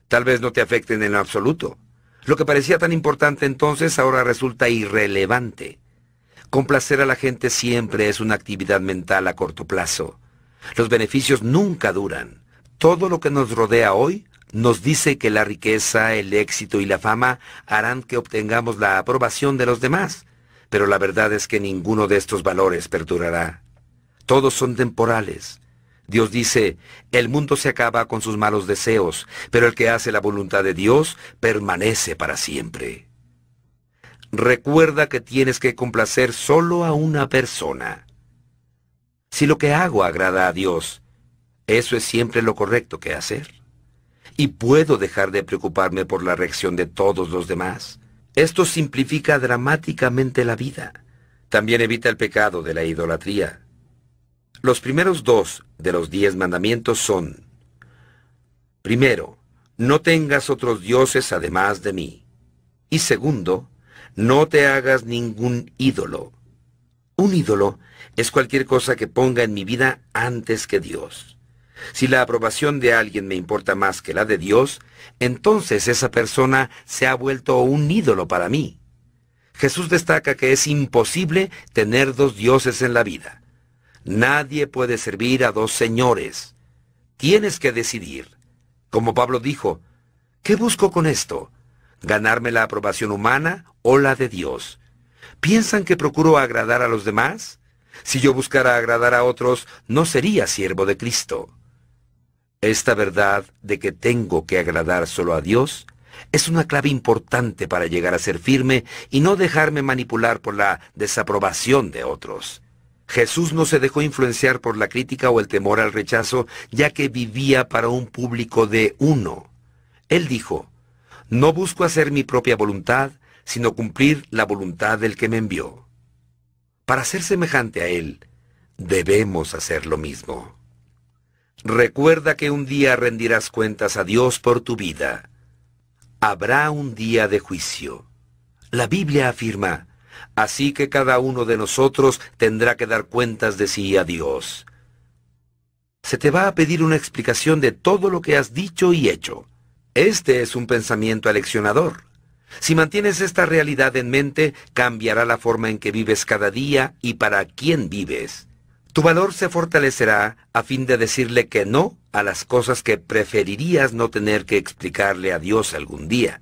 Tal vez no te afecten en absoluto. Lo que parecía tan importante entonces ahora resulta irrelevante. Complacer a la gente siempre es una actividad mental a corto plazo. Los beneficios nunca duran. Todo lo que nos rodea hoy nos dice que la riqueza, el éxito y la fama harán que obtengamos la aprobación de los demás, pero la verdad es que ninguno de estos valores perdurará. Todos son temporales. Dios dice, el mundo se acaba con sus malos deseos, pero el que hace la voluntad de Dios permanece para siempre. Recuerda que tienes que complacer solo a una persona. Si lo que hago agrada a Dios, eso es siempre lo correcto que hacer. Y puedo dejar de preocuparme por la reacción de todos los demás. Esto simplifica dramáticamente la vida. También evita el pecado de la idolatría. Los primeros dos de los diez mandamientos son, primero, no tengas otros dioses además de mí. Y segundo, no te hagas ningún ídolo. Un ídolo es cualquier cosa que ponga en mi vida antes que Dios. Si la aprobación de alguien me importa más que la de Dios, entonces esa persona se ha vuelto un ídolo para mí. Jesús destaca que es imposible tener dos dioses en la vida. Nadie puede servir a dos señores. Tienes que decidir. Como Pablo dijo, ¿qué busco con esto? ¿Ganarme la aprobación humana o la de Dios? ¿Piensan que procuro agradar a los demás? Si yo buscara agradar a otros, no sería siervo de Cristo. Esta verdad de que tengo que agradar solo a Dios es una clave importante para llegar a ser firme y no dejarme manipular por la desaprobación de otros. Jesús no se dejó influenciar por la crítica o el temor al rechazo, ya que vivía para un público de uno. Él dijo, no busco hacer mi propia voluntad, sino cumplir la voluntad del que me envió. Para ser semejante a Él, debemos hacer lo mismo. Recuerda que un día rendirás cuentas a Dios por tu vida. Habrá un día de juicio. La Biblia afirma, así que cada uno de nosotros tendrá que dar cuentas de sí a Dios. Se te va a pedir una explicación de todo lo que has dicho y hecho. Este es un pensamiento aleccionador. Si mantienes esta realidad en mente, cambiará la forma en que vives cada día y para quién vives. Tu valor se fortalecerá a fin de decirle que no a las cosas que preferirías no tener que explicarle a Dios algún día.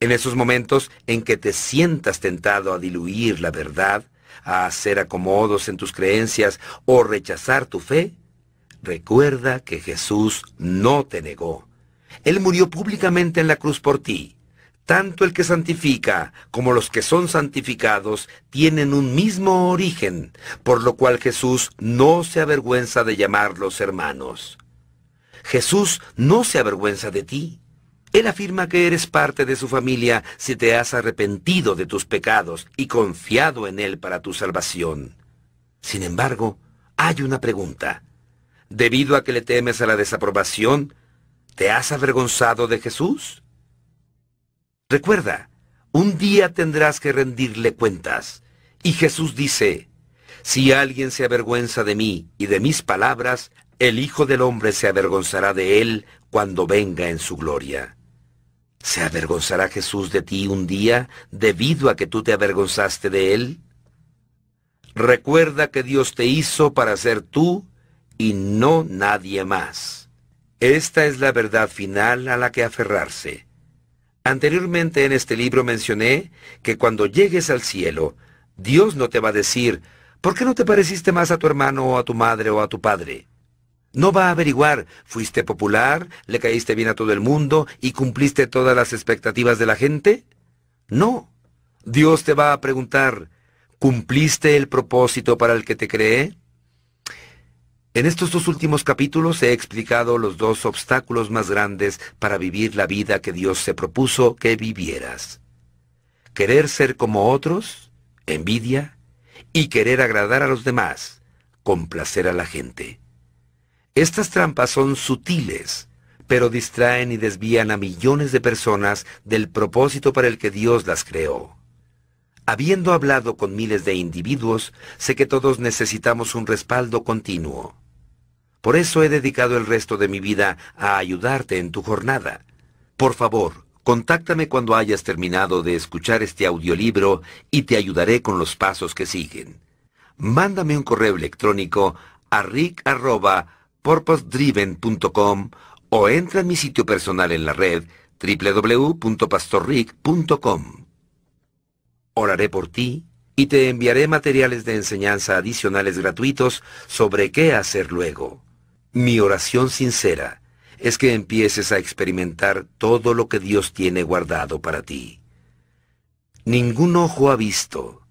En esos momentos en que te sientas tentado a diluir la verdad, a hacer acomodos en tus creencias o rechazar tu fe, recuerda que Jesús no te negó. Él murió públicamente en la cruz por ti tanto el que santifica como los que son santificados tienen un mismo origen, por lo cual Jesús no se avergüenza de llamarlos hermanos. Jesús no se avergüenza de ti. Él afirma que eres parte de su familia si te has arrepentido de tus pecados y confiado en Él para tu salvación. Sin embargo, hay una pregunta. Debido a que le temes a la desaprobación, ¿te has avergonzado de Jesús? Recuerda, un día tendrás que rendirle cuentas. Y Jesús dice, si alguien se avergüenza de mí y de mis palabras, el Hijo del Hombre se avergonzará de él cuando venga en su gloria. ¿Se avergonzará Jesús de ti un día debido a que tú te avergonzaste de él? Recuerda que Dios te hizo para ser tú y no nadie más. Esta es la verdad final a la que aferrarse. Anteriormente en este libro mencioné que cuando llegues al cielo, Dios no te va a decir, ¿por qué no te pareciste más a tu hermano o a tu madre o a tu padre? No va a averiguar, fuiste popular, le caíste bien a todo el mundo y cumpliste todas las expectativas de la gente. No. Dios te va a preguntar, ¿cumpliste el propósito para el que te creé? En estos dos últimos capítulos he explicado los dos obstáculos más grandes para vivir la vida que Dios se propuso que vivieras. Querer ser como otros, envidia, y querer agradar a los demás, complacer a la gente. Estas trampas son sutiles, pero distraen y desvían a millones de personas del propósito para el que Dios las creó. Habiendo hablado con miles de individuos, sé que todos necesitamos un respaldo continuo. Por eso he dedicado el resto de mi vida a ayudarte en tu jornada. Por favor, contáctame cuando hayas terminado de escuchar este audiolibro y te ayudaré con los pasos que siguen. Mándame un correo electrónico a rick.purposedriven.com o entra en mi sitio personal en la red www.pastorrick.com. Oraré por ti y te enviaré materiales de enseñanza adicionales gratuitos sobre qué hacer luego. Mi oración sincera es que empieces a experimentar todo lo que Dios tiene guardado para ti. Ningún ojo ha visto,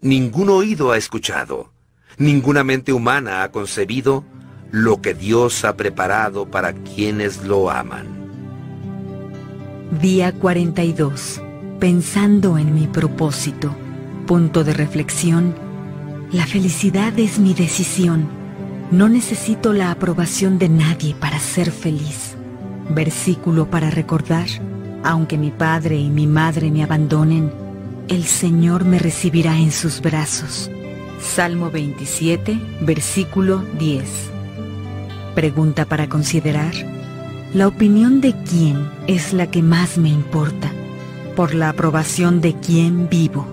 ningún oído ha escuchado, ninguna mente humana ha concebido lo que Dios ha preparado para quienes lo aman. Día 42. Pensando en mi propósito. Punto de reflexión. La felicidad es mi decisión. No necesito la aprobación de nadie para ser feliz. Versículo para recordar. Aunque mi padre y mi madre me abandonen, el Señor me recibirá en sus brazos. Salmo 27, versículo 10. Pregunta para considerar. ¿La opinión de quién es la que más me importa? ¿Por la aprobación de quién vivo?